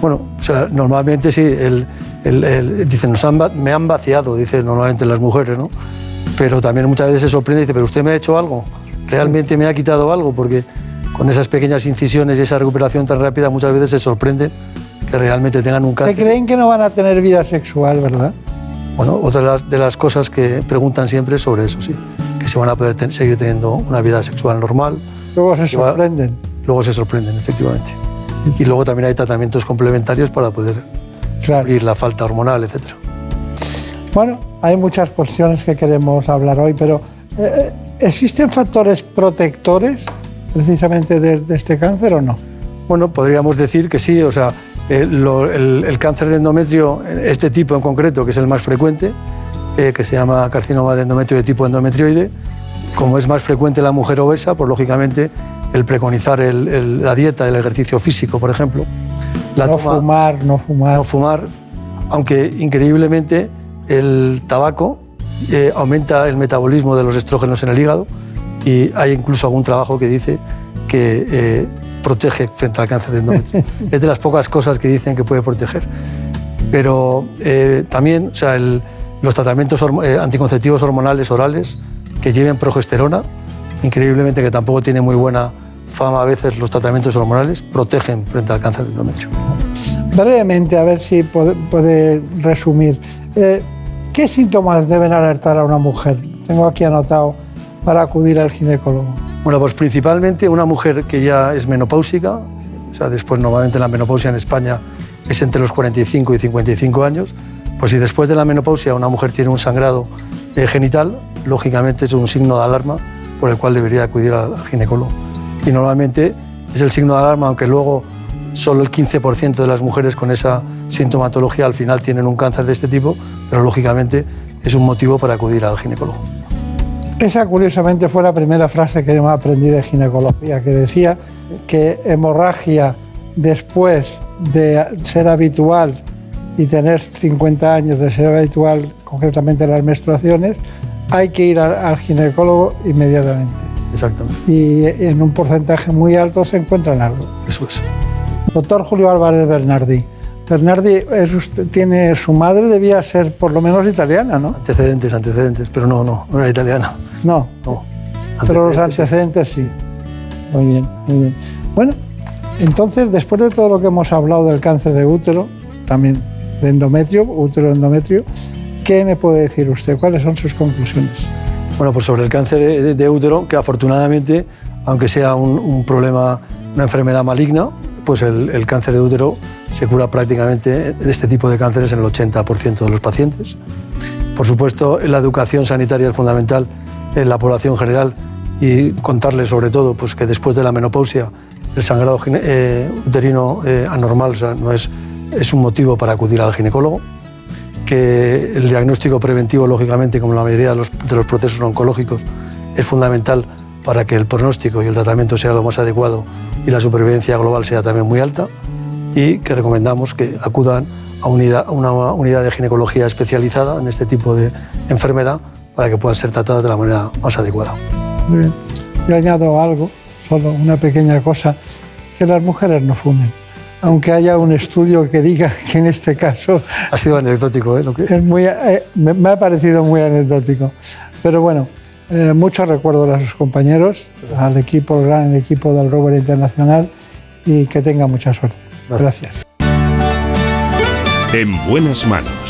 Bueno, o sea, normalmente sí, el, el- el- dicen, "Nos han me han vaciado, dicen normalmente las mujeres, ¿no? Pero también muchas veces se sorprende y dice, pero usted me ha hecho algo, realmente me ha quitado algo, porque con esas pequeñas incisiones y esa recuperación tan rápida muchas veces se sorprenden que realmente tengan un Se cáncer. creen que no van a tener vida sexual, ¿verdad? Bueno, otra de las, de las cosas que preguntan siempre es sobre eso, sí, que se van a poder ten- seguir teniendo una vida sexual normal. Luego se va- sorprenden. Luego se sorprenden, efectivamente. Y luego también hay tratamientos complementarios para poder suplir la falta hormonal, etcétera. Bueno, hay muchas cuestiones que queremos hablar hoy, pero eh, eh, ¿existen factores protectores precisamente de, de este cáncer o no? Bueno, podríamos decir que sí, o sea, eh, lo- el, el cáncer de endometrio, este tipo en concreto, que es el más frecuente, eh, que se llama carcinoma de endometrio de tipo endometrioide, como es más frecuente en la mujer obesa, pues lógicamente el preconizar el- el- la dieta, el ejercicio físico, por ejemplo. La no toma- fumar, no fumar. no fumar, aunque increíblemente el tabaco eh, aumenta el metabolismo de los estrógenos en el hígado y hay incluso algún trabajo que dice que eh, protege frente al cáncer de endometrio. es de las pocas cosas que dicen que puede proteger. Pero eh, también o sea, el- los tratamientos anticonceptivos hormonales orales que lleven progesterona, increíblemente que tampoco tiene muy buena fama a veces los tratamientos hormonales, protegen frente al cáncer de endometrio. Brevemente, a ver si puede, puede resumir. Eh, ¿Qué síntomas deben alertar a una mujer? Tengo aquí anotado para acudir al ginecólogo. Bueno, pues principalmente una mujer que ya es menopáusica, o sea, después normalmente la menopausia en España es entre los 45 y 55 años, pues si después de la menopausia una mujer tiene un sangrado eh, genital, lógicamente es un signo de alarma por el cual debería acudir al, al ginecólogo. Y normalmente es el signo de alarma, aunque luego solo el 15% de las mujeres con esa sintomatología al final tienen un cáncer de este tipo, pero lógicamente es un motivo para acudir al ginecólogo. Esa curiosamente fue la primera frase que yo me aprendí de ginecología, que decía que hemorragia después de ser habitual y tener 50 años de ser habitual, concretamente las menstruaciones, hay que ir al, ginecólogo inmediatamente. Exactamente. Y en un porcentaje muy alto se encuentran algo. Eso es. Doctor Julio Álvarez Bernardi. Bernardi es usted- tiene su madre debía ser por lo menos italiana, ¿no? Antecedentes, antecedentes, pero no, no, no era italiana. No. No. Pero los antecedentes sí. Muy bien, muy bien. Bueno, entonces, después de todo lo que hemos hablado del cáncer de útero, también de endometrio, útero endometrio, ¿qué me puede decir usted? ¿Cuáles son sus conclusiones? Bueno, pues sobre el cáncer de, útero, que afortunadamente, aunque sea un, problema, una enfermedad maligna, pues el, cáncer de útero se cura prácticamente de este tipo de cánceres en el 80% de los pacientes. Por supuesto, la educación sanitaria es fundamental en la población general y contarles sobre todo pues, que después de la menopausia el sangrado eh, uterino eh, anormal o no es, es un motivo para acudir al ginecólogo que el diagnóstico preventivo, lógicamente, como la mayoría de los, de los procesos oncológicos, es fundamental para que el pronóstico y el tratamiento sea lo más adecuado y la supervivencia global sea también muy alta y que recomendamos que acudan a, unidad- a una unidad de ginecología especializada en este tipo de enfermedad para que puedan ser tratadas de la manera más adecuada. Muy bien. Yo añado algo, solo una pequeña cosa, que las mujeres no fumen. Aunque haya un estudio que diga que en este caso Ha sido anecdótico, ¿eh? Lo que- es muy, eh, me, me ha parecido muy anecdótico. Pero bueno, eh, muchos recuerdos a sus compañeros, al equipo, al gran equipo del Rover Internacional y que tenga mucha suerte. Gracias. En buenas manos.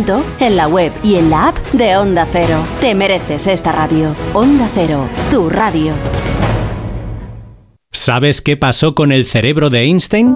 en la web y en la app de Onda Cero. Te mereces esta radio. Onda Cero, tu radio. ¿Sabes qué pasó con el cerebro de Einstein?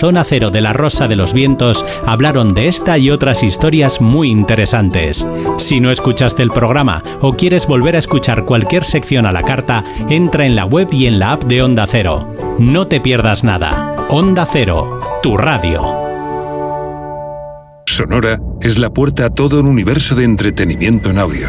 Zona Cero de la Rosa de los Vientos hablaron de esta y otras historias muy interesantes. Si no escuchaste el programa o quieres volver a escuchar cualquier sección a la carta, entra en la web y en la app de Onda Cero. No te pierdas nada. Onda Cero, tu radio. Sonora es la puerta a todo un universo de entretenimiento en audio.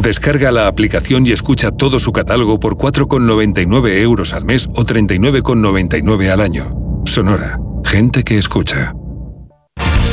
Descarga la aplicación y escucha todo su catálogo por 4,99 euros al mes o 39,99 al año. Sonora. Gente que escucha.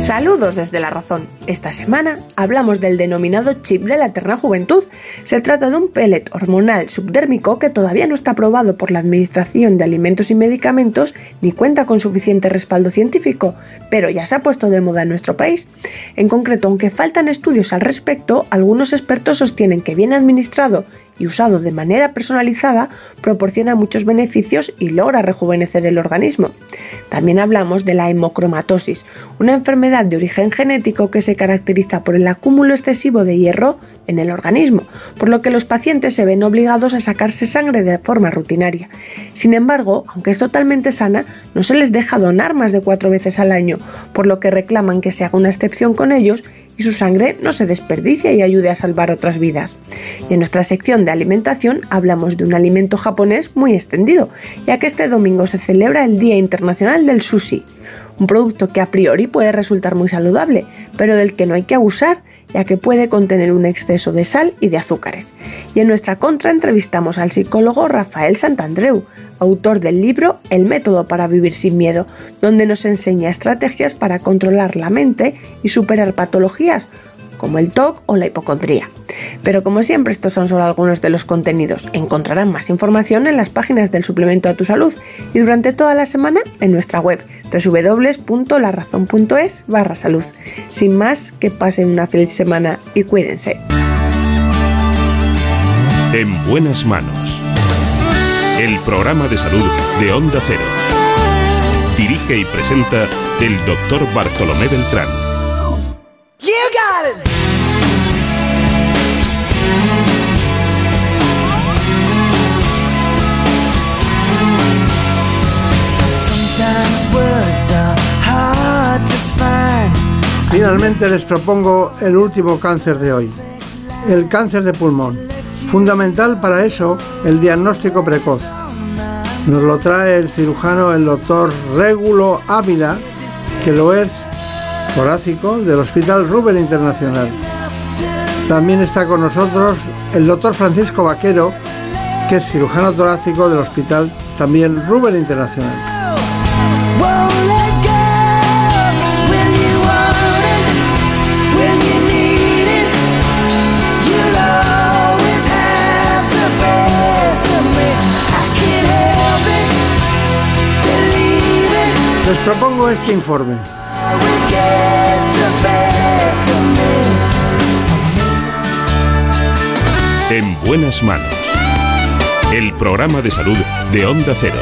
Saludos desde La Razón. Esta semana hablamos del denominado chip de la eterna juventud. Se trata de un pellet hormonal subdérmico que todavía no está aprobado por la Administración de Alimentos y Medicamentos ni cuenta con suficiente respaldo científico, pero ya se ha puesto de moda en nuestro país. En concreto, aunque faltan estudios al respecto, algunos expertos sostienen que bien administrado y usado de manera personalizada proporciona muchos beneficios y logra rejuvenecer el organismo. También hablamos de la hemocromatosis, una enfermedad de origen genético que se caracteriza por el acúmulo excesivo de hierro en el organismo, por lo que los pacientes se ven obligados a sacarse sangre de forma rutinaria. Sin embargo, aunque es totalmente sana, no se les deja donar más de cuatro veces al año, por lo que reclaman que se haga una excepción con ellos y su sangre no se desperdicie y ayude a salvar otras vidas. Y en nuestra sección de alimentación hablamos de un alimento japonés muy extendido, ya que este domingo se celebra el Día Internacional del Sushi, un producto que a priori puede resultar muy saludable, pero del que no hay que abusar, ya que puede contener un exceso de sal y de azúcares. Y en nuestra contra entrevistamos al psicólogo Rafael Santandreu, autor del libro El método para vivir sin miedo, donde nos enseña estrategias para controlar la mente y superar patologías como el TOC o la hipocondría. Pero como siempre, estos son solo algunos de los contenidos. Encontrarán más información en las páginas del suplemento a tu salud y durante toda la semana en nuestra web www.larazón.es barra salud. Sin más, que pasen una feliz semana y cuídense. En buenas manos. El programa de salud de Onda Cero. Dirige y presenta el doctor Bartolomé Beltrán. You got it! Finalmente les propongo el último cáncer de hoy, el cáncer de pulmón. Fundamental para eso el diagnóstico precoz. Nos lo trae el cirujano, el doctor Régulo Ávila, que lo es torácico del Hospital Ruber Internacional. También está con nosotros el doctor Francisco Vaquero, que es cirujano torácico del Hospital también Ruber Internacional. Les propongo este informe. En buenas manos. El programa de salud de Onda Cero.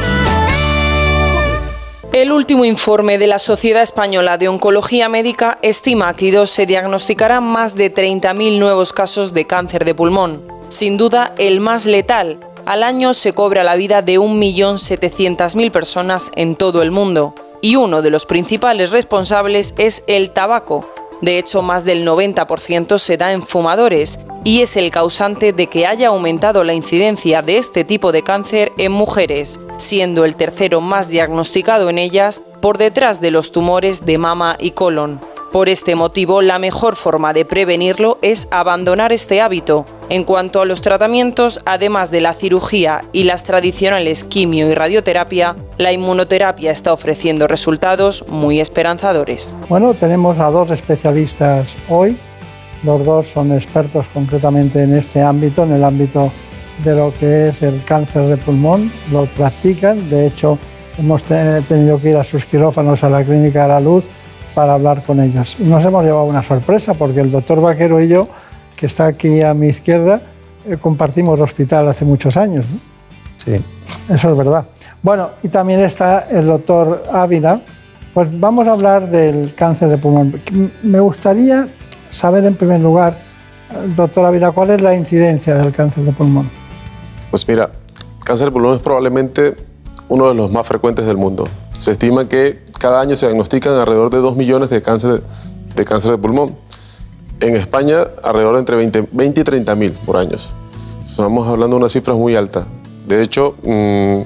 El último informe de la Sociedad Española de Oncología Médica estima que dos se diagnosticarán más de 30.000 nuevos casos de cáncer de pulmón. Sin duda, el más letal. Al año se cobra la vida de 1.700.000 personas en todo el mundo. Y uno de los principales responsables es el tabaco. De hecho, más del 90% se da en fumadores y es el causante de que haya aumentado la incidencia de este tipo de cáncer en mujeres, siendo el tercero más diagnosticado en ellas por detrás de los tumores de mama y colon. Por este motivo, la mejor forma de prevenirlo es abandonar este hábito. En cuanto a los tratamientos, además de la cirugía y las tradicionales quimio y radioterapia, la inmunoterapia está ofreciendo resultados muy esperanzadores. Bueno, tenemos a dos especialistas hoy. Los dos son expertos concretamente en este ámbito, en el ámbito de lo que es el cáncer de pulmón. Lo practican. De hecho, hemos te- tenido que ir a sus quirófanos a la Clínica de la Luz para hablar con ellos. Y nos hemos llevado una sorpresa porque el doctor Vaquero y yo, que está aquí a mi izquierda, eh, compartimos hospital hace muchos años. ¿no? Sí. Eso es verdad. Bueno, y también está el doctor Ávila. Pues vamos a hablar del cáncer de pulmón. Me gustaría saber en primer lugar, eh, doctor Ávila, cuál es la incidencia del cáncer de pulmón. Pues mira, cáncer de pulmón es probablemente uno de los más frecuentes del mundo. Se estima que cada año se diagnostican alrededor de 2 millones de cáncer de, cáncer de pulmón. En España, alrededor de entre 20, 20 y 30 mil por año. Estamos hablando de una cifra muy alta. De hecho, mm,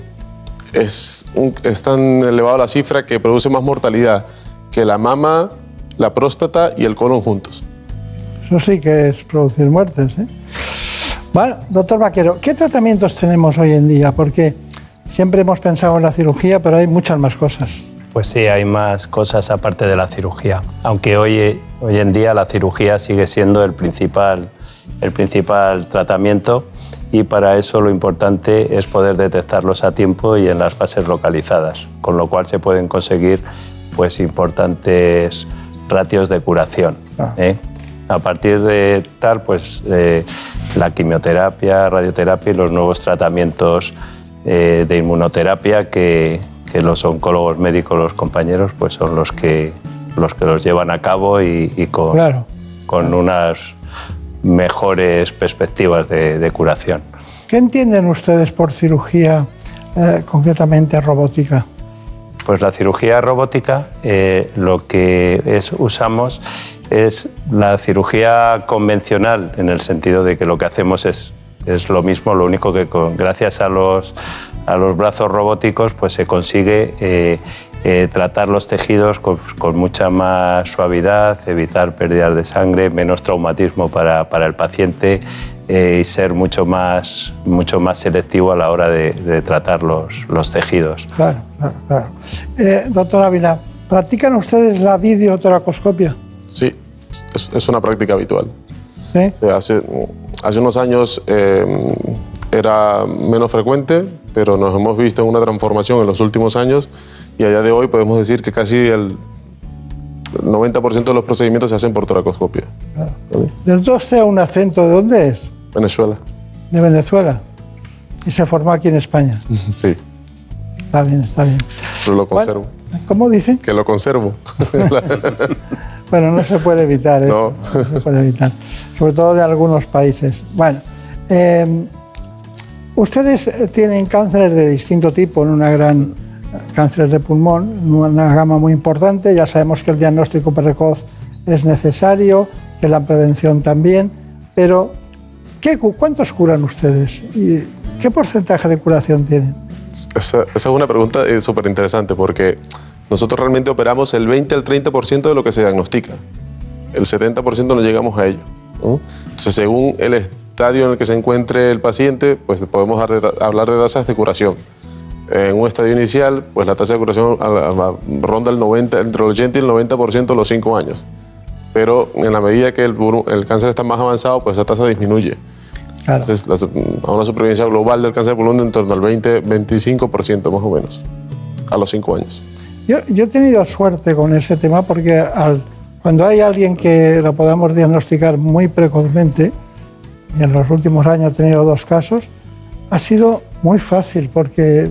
es, un- es tan elevada la cifra que produce más mortalidad que la mama, la próstata y el colon juntos. Eso sí que es producir muertes. ¿eh? Bueno, doctor Vaquero, ¿qué tratamientos tenemos hoy en día? Porque siempre hemos pensado en la cirugía, pero hay muchas más cosas. Pues sí, hay más cosas aparte de la cirugía. Aunque hoy, hoy en día la cirugía sigue siendo el principal, el principal tratamiento y para eso lo importante es poder detectarlos a tiempo y en las fases localizadas, con lo cual se pueden conseguir pues, importantes ratios de curación. ¿eh? A partir de tal, pues eh, la quimioterapia, radioterapia y los nuevos tratamientos eh, de inmunoterapia que, que los oncólogos médicos, los compañeros, pues son los que los, que los llevan a cabo y, y con, Claro. con unas mejores perspectivas de, de curación. ¿Qué entienden ustedes por cirugía eh, concretamente robótica? Pues la cirugía robótica eh, lo que es, usamos es la cirugía convencional en el sentido de que lo que hacemos es, es lo mismo, lo único que con- gracias a los, a los brazos robóticos pues se consigue eh, eh, tratar los tejidos con, con mucha más suavidad, evitar pérdidas de sangre, menos traumatismo para, para el paciente eh, y ser mucho más, mucho más selectivo a la hora de, de tratar los, los tejidos. Claro, claro, claro. Eh, doctor Ávila, ¿practican ustedes la videotoracoscopia? Sí, es, es una práctica habitual. ¿Sí? Hace, hace unos años eh, era menos frecuente, pero nos hemos visto en una transformación en los últimos años y a día de hoy podemos decir que casi el 90% de los procedimientos se hacen por toracoscopia. Los dos sea un acento, ¿de dónde es? Venezuela. De Venezuela. Y se formó aquí en España. Sí, Está bien, está bien. pero lo conservo. ¿Cómo dicen? Que lo conservo. Bueno, no se puede evitar eso. No. No se puede evitar. Sobre todo de algunos países. Bueno, eh, ustedes eh, tienen cánceres de distinto tipo, en una gran cánceres de pulmón, una gama muy importante. Ya sabemos que el diagnóstico precoz es necesario, que la prevención también, pero ¿qué, cu- ¿cuántos curan ustedes? ¿Y qué porcentaje de curación tienen? Esa, esa es una pregunta súper interesante porque nosotros realmente operamos el 20 al 30% de lo que se diagnostica. El 70% no llegamos a ello. ¿no? Entonces, según el estadio en el que se encuentre el paciente, pues podemos hablar de tasas de curación. En un estadio inicial, pues la tasa de curación ronda el 90, entre el 80 y el 90% a los 5 años. Pero en la medida que el, el cáncer está más avanzado, pues esa tasa disminuye. Entonces, la una supervivencia global del cáncer de pulmón de en torno al 20-25% más o menos, a los 5 años. Yo, yo he tenido suerte con ese tema porque al- cuando hay alguien que lo podamos diagnosticar muy precozmente, y en los últimos años he tenido dos casos, ha sido muy fácil porque eh,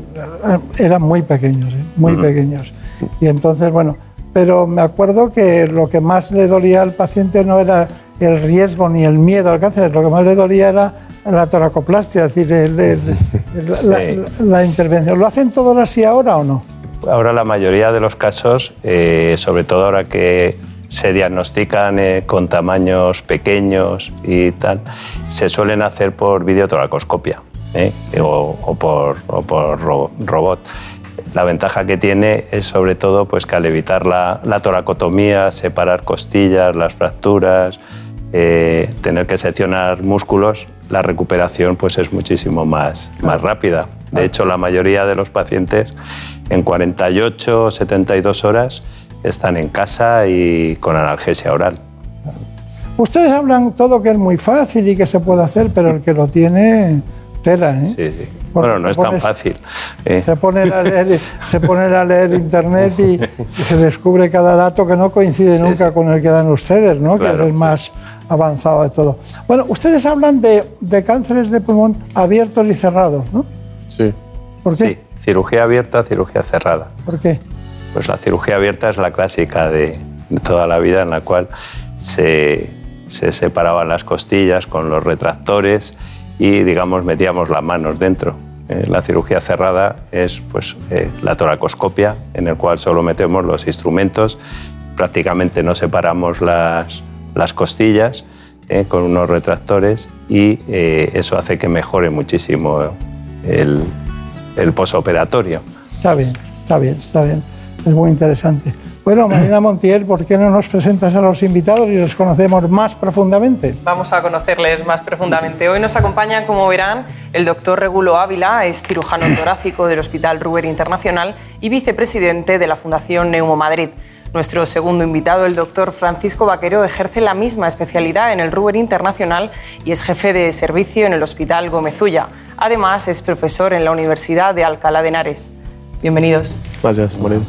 eran muy pequeños, ¿eh? muy pequeños. Y entonces, bueno, pero me acuerdo que lo que más le dolía al paciente no era el riesgo ni el miedo al cáncer, lo que más le dolía era la toracoplastia, es decir, el- el- el- la, Sí. la- la intervención. ¿Lo hacen todos así ahora o no? Ahora la mayoría de los casos, eh, sobre todo ahora que se diagnostican eh, con tamaños pequeños y tal, se suelen hacer por videotoracoscopia ¿eh? o, o por, o por ro- robot. La ventaja que tiene es sobre todo pues, que al evitar la, la toracotomía, separar costillas, las fracturas, eh, tener que seccionar músculos, la recuperación pues, es muchísimo más, más rápida. De hecho, la mayoría de los pacientes en 48 o 72 horas están en casa y con analgesia oral. Ustedes hablan todo que es muy fácil y que se puede hacer, pero el que lo tiene, tela, ¿eh? Sí, sí. Porque Bueno, no es tan pones- fácil. ¿eh? Se ponen a leer, se ponen a leer internet y, y se descubre cada dato que no coincide nunca con el que dan ustedes, ¿no? que es el más avanzado de todo. Bueno, ustedes hablan de, de cánceres de pulmón abiertos y cerrados, ¿no? Sí. ¿Por qué? Sí, cirugía abierta, cirugía cerrada. ¿Por qué? Pues la cirugía abierta es la clásica de, de toda la vida en la cual se, se separaban las costillas con los retractores y, digamos, metíamos las manos dentro. Eh, la cirugía cerrada es pues, eh, la toracoscopia, en el cual solo metemos los instrumentos, prácticamente no separamos las, las costillas eh, con unos retractores y eh, eso hace que mejore muchísimo el, el posoperatorio. Está bien, está bien, está bien. Es muy interesante. Bueno, Marina Montiel, ¿por qué no nos presentas a los invitados y los conocemos más profundamente? Vamos a conocerles más profundamente. Hoy nos acompaña, como verán, el doctor Regulo Ávila, es cirujano torácico del Hospital Ruber Internacional y vicepresidente de la Fundación Neumo Madrid. Nuestro segundo invitado, el doctor Francisco Vaquero, ejerce la misma especialidad en el Ruber Internacional y es jefe de servicio en el Hospital Gómezulla. Además, es profesor en la Universidad de Alcalá de Henares. Bienvenidos. Gracias, Moreno.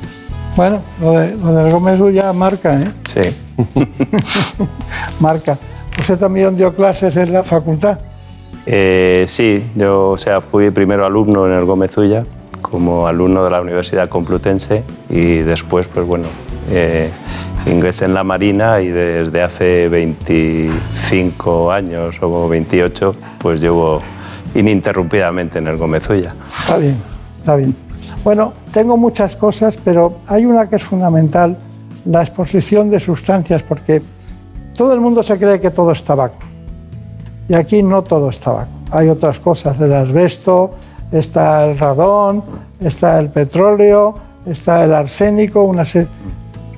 Bueno, lo, de, lo del Gómez ya marca, ¿eh? Sí. Marca. ¿Usted también dio clases en la facultad? Eh, sí, yo o sea, fui primero alumno en el Gómez Ulla, como alumno de la Universidad Complutense y después, pues bueno, eh, ingresé en la Marina y desde hace 25 años o 28, pues llevo ininterrumpidamente en el Gómez Ulla. Está bien, está bien. Bueno, tengo muchas cosas, pero hay una que es fundamental, la exposición de sustancias, porque todo el mundo se cree que todo es tabaco. Y aquí no todo es tabaco. Hay otras cosas, el asbesto, está el radón, está el petróleo, está el arsénico, una se-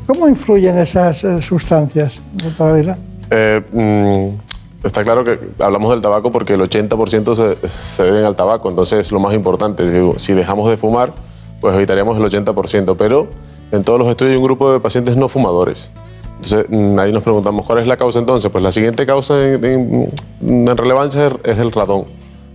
¿Cómo influyen esas eh, sustancias, doctora? Eh, mm, está claro que hablamos del tabaco porque el 80% se, se deben al tabaco, entonces lo más importante, si dejamos de fumar, pues evitaríamos el 80%, pero en todos los estudios hay un grupo de pacientes no fumadores Entonces, mm, ahí nos preguntamos, ¿cuál es la causa entonces? Pues la siguiente causa en, en- en relevancia es, el radón.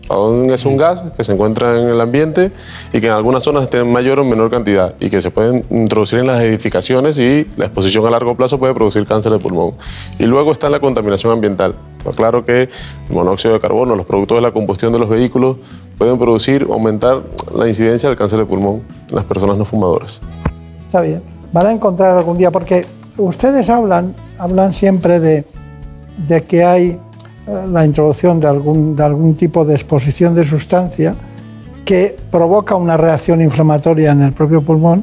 Radón es un gas que se encuentra en el ambiente y que en algunas zonas tiene mayor o menor cantidad y que se pueden introducir en las edificaciones y la exposición a largo plazo puede producir cáncer de pulmón. Y luego está la contaminación ambiental. Está claro que el monóxido de carbono, los productos de la combustión de los vehículos pueden producir aumentar la incidencia del cáncer de pulmón en las personas no fumadoras. Está bien. Van a encontrar algún día, porque ustedes hablan, hablan siempre de, de que hay eh, la introducción de algún, de algún tipo de exposición de sustancia que provoca una reacción inflamatoria en el propio pulmón.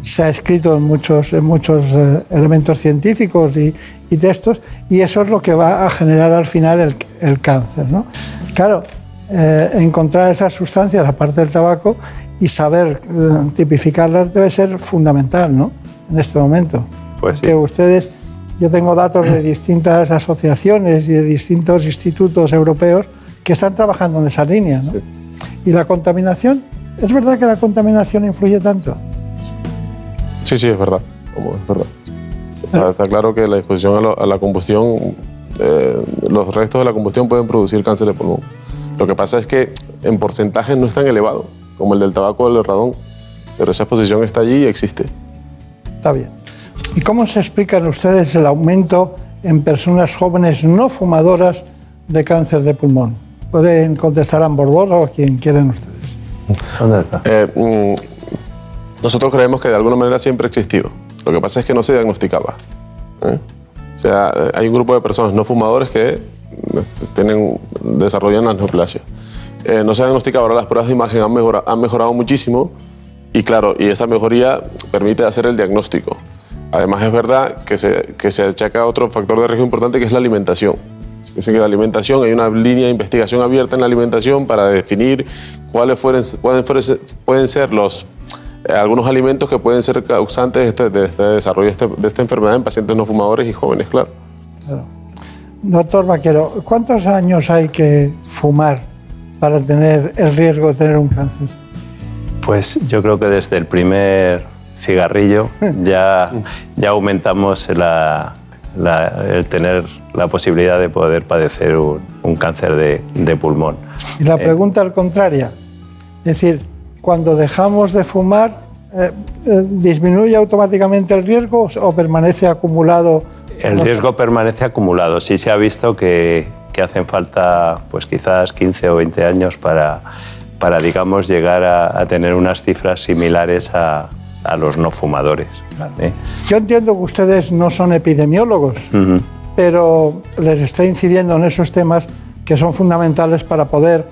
Se ha escrito en muchos, en muchos eh, elementos científicos y, y textos, y eso es lo que va a generar al final el, el cáncer. ¿no? Claro, eh, encontrar esas sustancias, aparte del tabaco, y saber eh, tipificarlas debe ser fundamental ¿no? en este momento. Pues sí. Que ustedes, yo tengo datos de distintas asociaciones y de distintos institutos europeos que están trabajando en esa línea. ¿no? Y la contaminación, ¿es verdad que la contaminación influye tanto? Sí, sí, es verdad. Es verdad. Está, está claro que la exposición a, lo- a la combustión, eh, los restos de la combustión pueden producir cáncer de pulmón. Lo que pasa es que en porcentajes no es tan elevado como el del tabaco o el del radón, pero esa exposición está allí y existe. Está bien. ¿Y cómo se explican ustedes el aumento en personas jóvenes no fumadoras de cáncer de pulmón? Pueden contestar ambos dos o quien quieran ustedes. Eh, mm, nosotros creemos que de alguna manera siempre ha existido. Lo que pasa es que no se diagnosticaba. ¿eh? O sea, eh, hay un grupo de personas no fumadores que eh, tienen, desarrollan la neoplasia. Eh, no se diagnosticaba, ahora las pruebas de imagen han mejorado, han mejorado muchísimo y claro, y esa mejoría permite hacer el diagnóstico. Además es verdad que se, que se achaca otro factor de riesgo importante que es la alimentación. Es que la alimentación, hay una línea de investigación abierta en la alimentación para definir cuáles fueren- pueden, fueren- pueden ser los, eh, algunos alimentos que pueden ser causantes de este, de este desarrollo de, este- de esta enfermedad en pacientes no fumadores y jóvenes, claro. Doctor Vaquero, ¿cuántos años hay que fumar para tener el riesgo de tener un cáncer? Pues yo creo que desde el primer cigarrillo ya, ya aumentamos la- la- el tener la posibilidad de poder padecer un, un cáncer de, de pulmón. Y la pregunta al contraria, es decir, cuando dejamos de fumar, eh, eh, ¿disminuye automáticamente el riesgo o permanece acumulado? El riesgo permanece acumulado. Sí se ha visto que, que hacen falta, pues quizás 15 o 20 años para, para digamos, llegar a, a tener unas cifras similares a, a los no fumadores. ¿eh? Yo entiendo que ustedes no son epidemiólogos, pero les está incidiendo en esos temas que son fundamentales para poder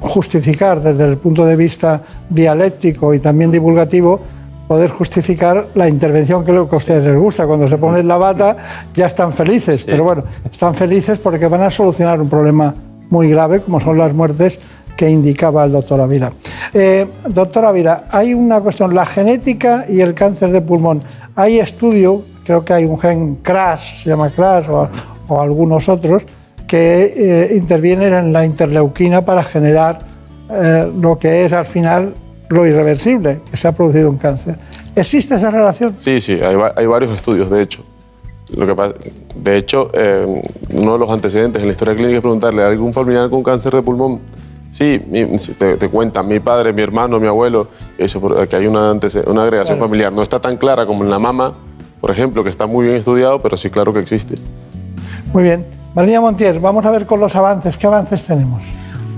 justificar desde el punto de vista dialéctico y también divulgativo, poder justificar la intervención que lo que a ustedes les gusta. Cuando se ponen la bata ya están felices, pero bueno, están felices porque van a solucionar un problema muy grave como son las muertes que indicaba el doctor Ávila. Eh, doctor Ávila, hay una cuestión, la genética y el cáncer de pulmón. Hay estudio, creo que hay un gen CRAS, se llama CRAS, o, algunos otros, que eh, intervienen en la interleuquina para generar eh, lo que es al final lo irreversible, que se ha producido un cáncer. ¿Existe esa relación? Sí, sí, hay varios estudios, de hecho. Lo que pasa, de hecho, eh, uno de los antecedentes en la historia clínica es preguntarle a algún familiar con cáncer de pulmón. Sí, te, te cuentan mi padre, mi hermano, mi abuelo, eso, que hay una, agregación Claro. familiar. No está tan clara como en la mama, por ejemplo, que está muy bien estudiado, pero sí, claro que existe. Muy bien. María Montiel, vamos a ver con los avances. ¿Qué avances tenemos?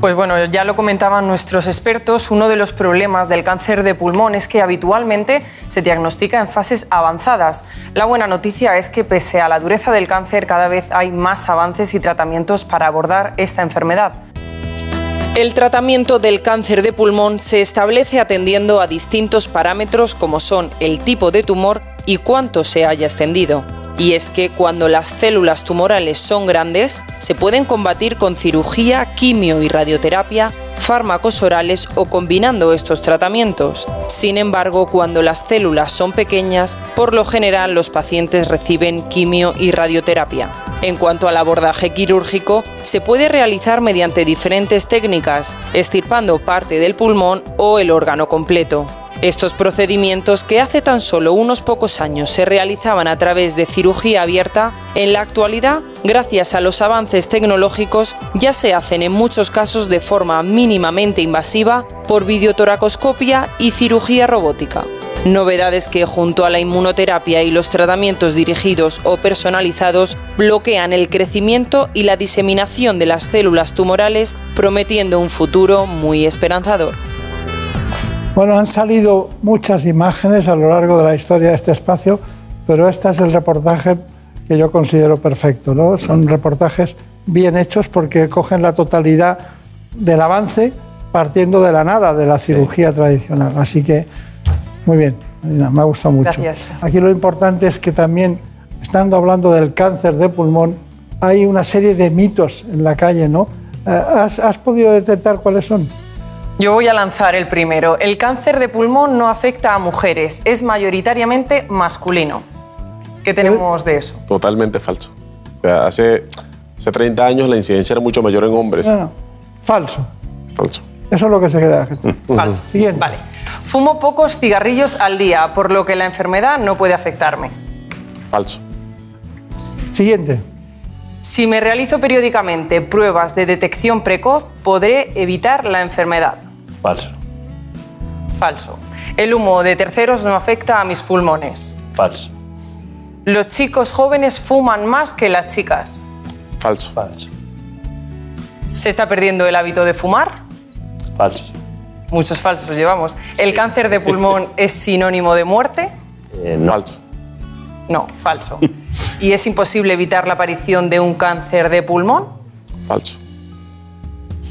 Pues bueno, ya lo comentaban nuestros expertos, uno de los problemas del cáncer de pulmón es que habitualmente se diagnostica en fases avanzadas. La buena noticia es que pese a la dureza del cáncer cada vez hay más avances y tratamientos para abordar esta enfermedad. El tratamiento del cáncer de pulmón se establece atendiendo a distintos parámetros como son el tipo de tumor y cuánto se haya extendido. Y es que cuando las células tumorales son grandes, se pueden combatir con cirugía, quimio y radioterapia, fármacos orales o combinando estos tratamientos. Sin embargo, cuando las células son pequeñas, por lo general los pacientes reciben quimio y radioterapia. En cuanto al abordaje quirúrgico, se puede realizar mediante diferentes técnicas, extirpando parte del pulmón o el órgano completo. Estos procedimientos que hace tan solo unos pocos años se realizaban a través de cirugía abierta, en la actualidad, gracias a los avances tecnológicos, ya se hacen en muchos casos de forma mínimamente invasiva por videotoracoscopia y cirugía robótica. Novedades que junto a la inmunoterapia y los tratamientos dirigidos o personalizados bloquean el crecimiento y la diseminación de las células tumorales, prometiendo un futuro muy esperanzador. Bueno, han salido muchas imágenes a lo largo de la historia de este espacio, pero este es el reportaje que yo considero perfecto. ¿no? Son reportajes bien hechos porque cogen la totalidad del avance partiendo de la nada, de la cirugía tradicional. Así que, muy bien, Marina, me ha gustado mucho. Gracias. Aquí lo importante es que también, estando hablando del cáncer de pulmón, hay una serie de mitos en la calle, ¿no? Eh, ¿Has, has podido detectar cuáles son? Yo voy a lanzar el primero. El cáncer de pulmón no afecta a mujeres, es mayoritariamente masculino. ¿Qué tenemos de eso? Totalmente falso. O sea, hace, hace 30 años la incidencia era mucho mayor en hombres. No, no, falso. Falso. Eso es lo que se queda. gente. Falso. Siguiente. Vale. Fumo pocos cigarrillos al día, por lo que la enfermedad no puede afectarme. Falso. Siguiente. Si me realizo periódicamente pruebas de detección precoz, podré evitar la enfermedad. Falso. Falso. El humo de terceros no afecta a mis pulmones. Falso. Los chicos jóvenes fuman más que las chicas. Falso. Falso. ¿Se está perdiendo el hábito de fumar? Falso. Muchos falsos llevamos. ¿El cáncer de pulmón es sinónimo de muerte? Eh, no. Falso. No, falso. ¿Y es imposible evitar la aparición de un cáncer de pulmón? Falso.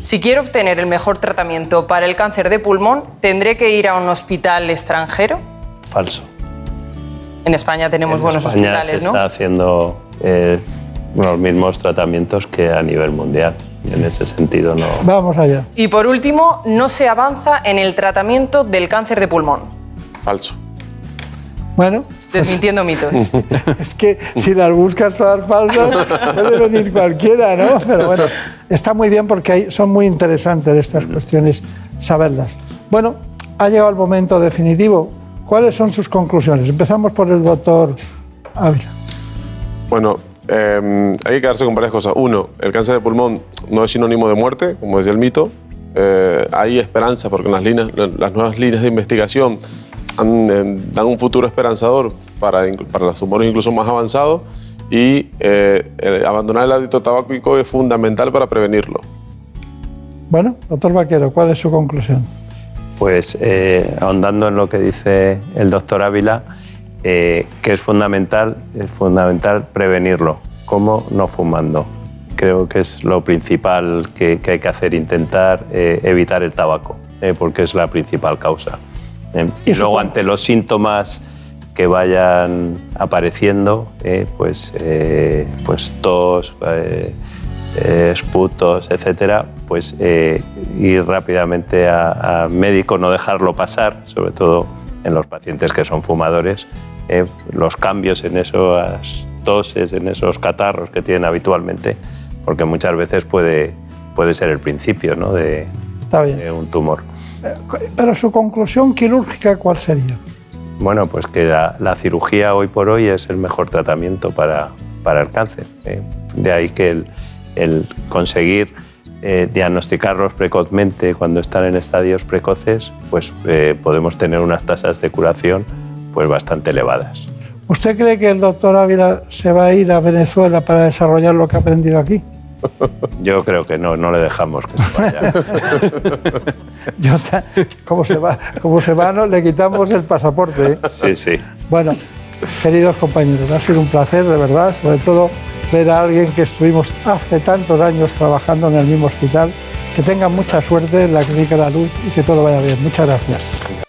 Si quiero obtener el mejor tratamiento para el cáncer de pulmón, ¿tendré que ir a un hospital extranjero? Falso. En España tenemos en buenos España hospitales, se ¿no? está haciendo eh, los mismos tratamientos que a nivel mundial. En ese sentido no. Vamos allá. Y por último, no se avanza en el tratamiento del cáncer de pulmón. Falso. Bueno, Desmintiendo mitos. es que si las buscas todas falsas, puede venir cualquiera, ¿no? Pero bueno, está muy bien porque hay- son muy interesantes estas cuestiones, saberlas. Bueno, ha llegado el momento definitivo. ¿Cuáles son sus conclusiones? Empezamos por el doctor Ávila. Bueno, eh, hay que quedarse con varias cosas. Uno, el cáncer de pulmón no es sinónimo de muerte, como decía el mito. Eh, hay esperanza porque las, líneas, las nuevas líneas de investigación han, eh, dan un futuro esperanzador para, para los tumores incluso más avanzados y eh, el abandonar el hábito tabáquico es fundamental para prevenirlo. Bueno, doctor Vaquero, ¿cuál es su conclusión? Pues eh, ahondando en lo que dice el doctor Ávila, eh, que es fundamental, es fundamental prevenirlo. ¿Cómo? No fumando. Creo que es lo principal que, que hay que hacer, intentar eh, evitar el tabaco, eh, porque es la principal causa. Eh, y luego ante los síntomas que vayan apareciendo, eh, pues, eh, pues tos, eh, eh, esputos, etcétera, pues eh, ir rápidamente a, a médico, no dejarlo pasar, sobre todo en los pacientes que son fumadores, los cambios en esas toses, en esos catarros que tienen habitualmente, porque muchas veces puede, puede ser el principio ¿no? de, de un tumor. Pero su conclusión quirúrgica, ¿cuál sería? Bueno, pues que la, la cirugía hoy por hoy es el mejor tratamiento para, para el cáncer. ¿eh? De ahí que el, el conseguir eh, diagnosticarlos precozmente cuando están en estadios precoces, pues eh, podemos tener unas tasas de curación pues bastante elevadas. ¿Usted cree que el doctor Ávila se va a ir a Venezuela para desarrollar lo que ha aprendido aquí? Yo creo que no, no le dejamos que se vaya. Yo ta- como se va, como se va, no, le quitamos el pasaporte. ¿eh? Sí, sí. Bueno, queridos compañeros, ha sido un placer, de verdad, sobre todo ver a alguien que estuvimos hace tantos años trabajando en el mismo hospital. Que tengan mucha suerte en la Clínica La Luz y que todo vaya bien. Muchas gracias.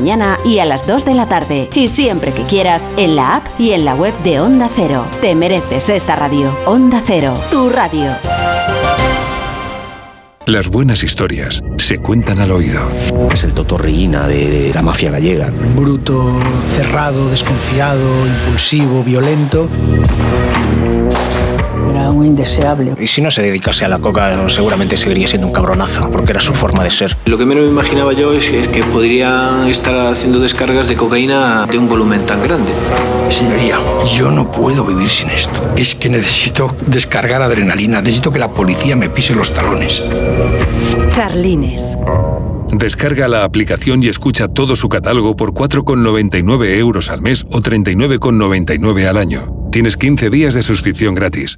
y a las 2 de la tarde. Y siempre que quieras, en la app y en la web de Onda Cero. Te mereces esta radio. Onda Cero, tu radio. Las buenas historias se cuentan al oído. Es el totorreína de, de la mafia gallega. Bruto, cerrado, desconfiado, impulsivo, violento. Era un indeseable. Y si no se dedicase a la coca, seguramente seguiría siendo un cabronazo, porque era su forma de ser. Lo que menos me imaginaba yo es que, que podría estar haciendo descargas de cocaína de un volumen tan grande. Señoría, yo no puedo vivir sin esto. Es que necesito descargar adrenalina. Necesito que la policía me pise los talones. Carlines. Descarga la aplicación y escucha todo su catálogo por 4,99 euros al mes o 39,99 al año. Tienes 15 días de suscripción gratis.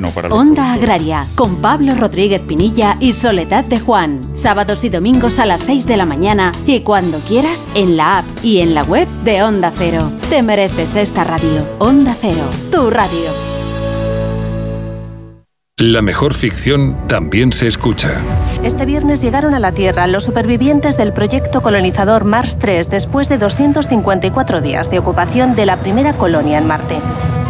para los Onda Agraria, con Pablo Rodríguez Pinilla y Soledad de Juan. Sábados y domingos a las 6 de la mañana y cuando quieras en la app y en la web de Onda Cero. Te mereces esta radio. Onda Cero, tu radio. La mejor ficción también se escucha. Este viernes llegaron a la Tierra los supervivientes del proyecto colonizador Mars 3 después de 254 días de ocupación de la primera colonia en Marte.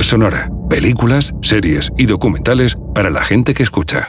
Sonora, películas, series y documentales para la gente que escucha.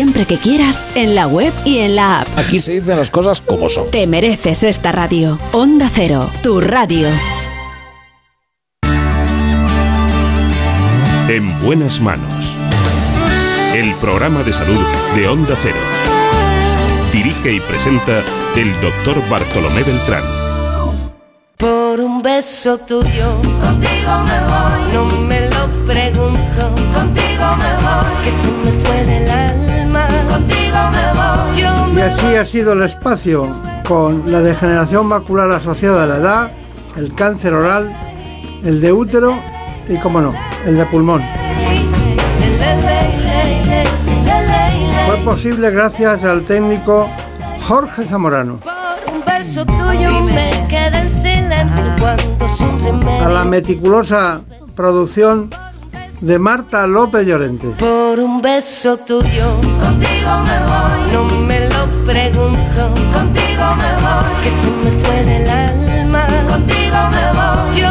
siempre que quieras en la web y en la app. Aquí se dicen las cosas como son. Te mereces esta radio. Onda Cero, tu radio. En buenas manos. El programa de salud de Onda Cero. Dirige y presenta el doctor Bartolomé Beltrán. Por un beso tuyo, contigo me voy. No me lo pregunto, contigo me voy. Que se me fue contigo me voy. Yo Y así ha sido el espacio con la degeneración macular asociada a la edad, el cáncer oral, el de útero y, como no, el de pulmón. Fue posible gracias al técnico Jorge Zamorano, a la meticulosa producción de Marta López Llorente. Por un beso tuyo, contigo me voy. No me lo pregunto, contigo me voy. Que se me fue del alma, contigo me voy. Yo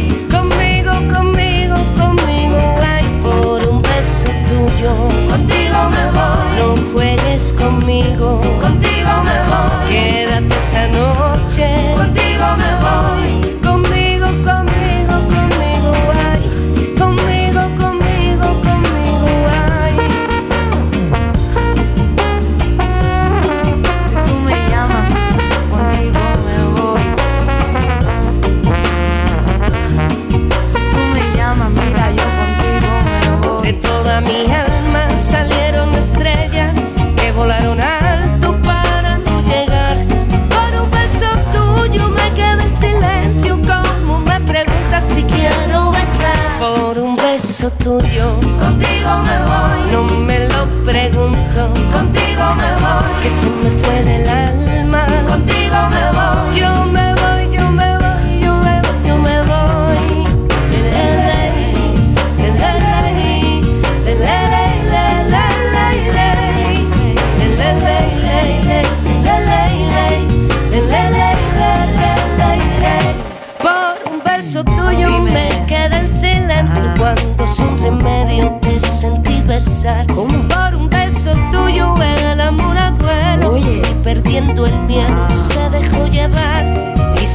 contigo me voy, no juegues conmigo, contigo me voy, contigo me voy. No me lo pregunto, contigo me voy. Que se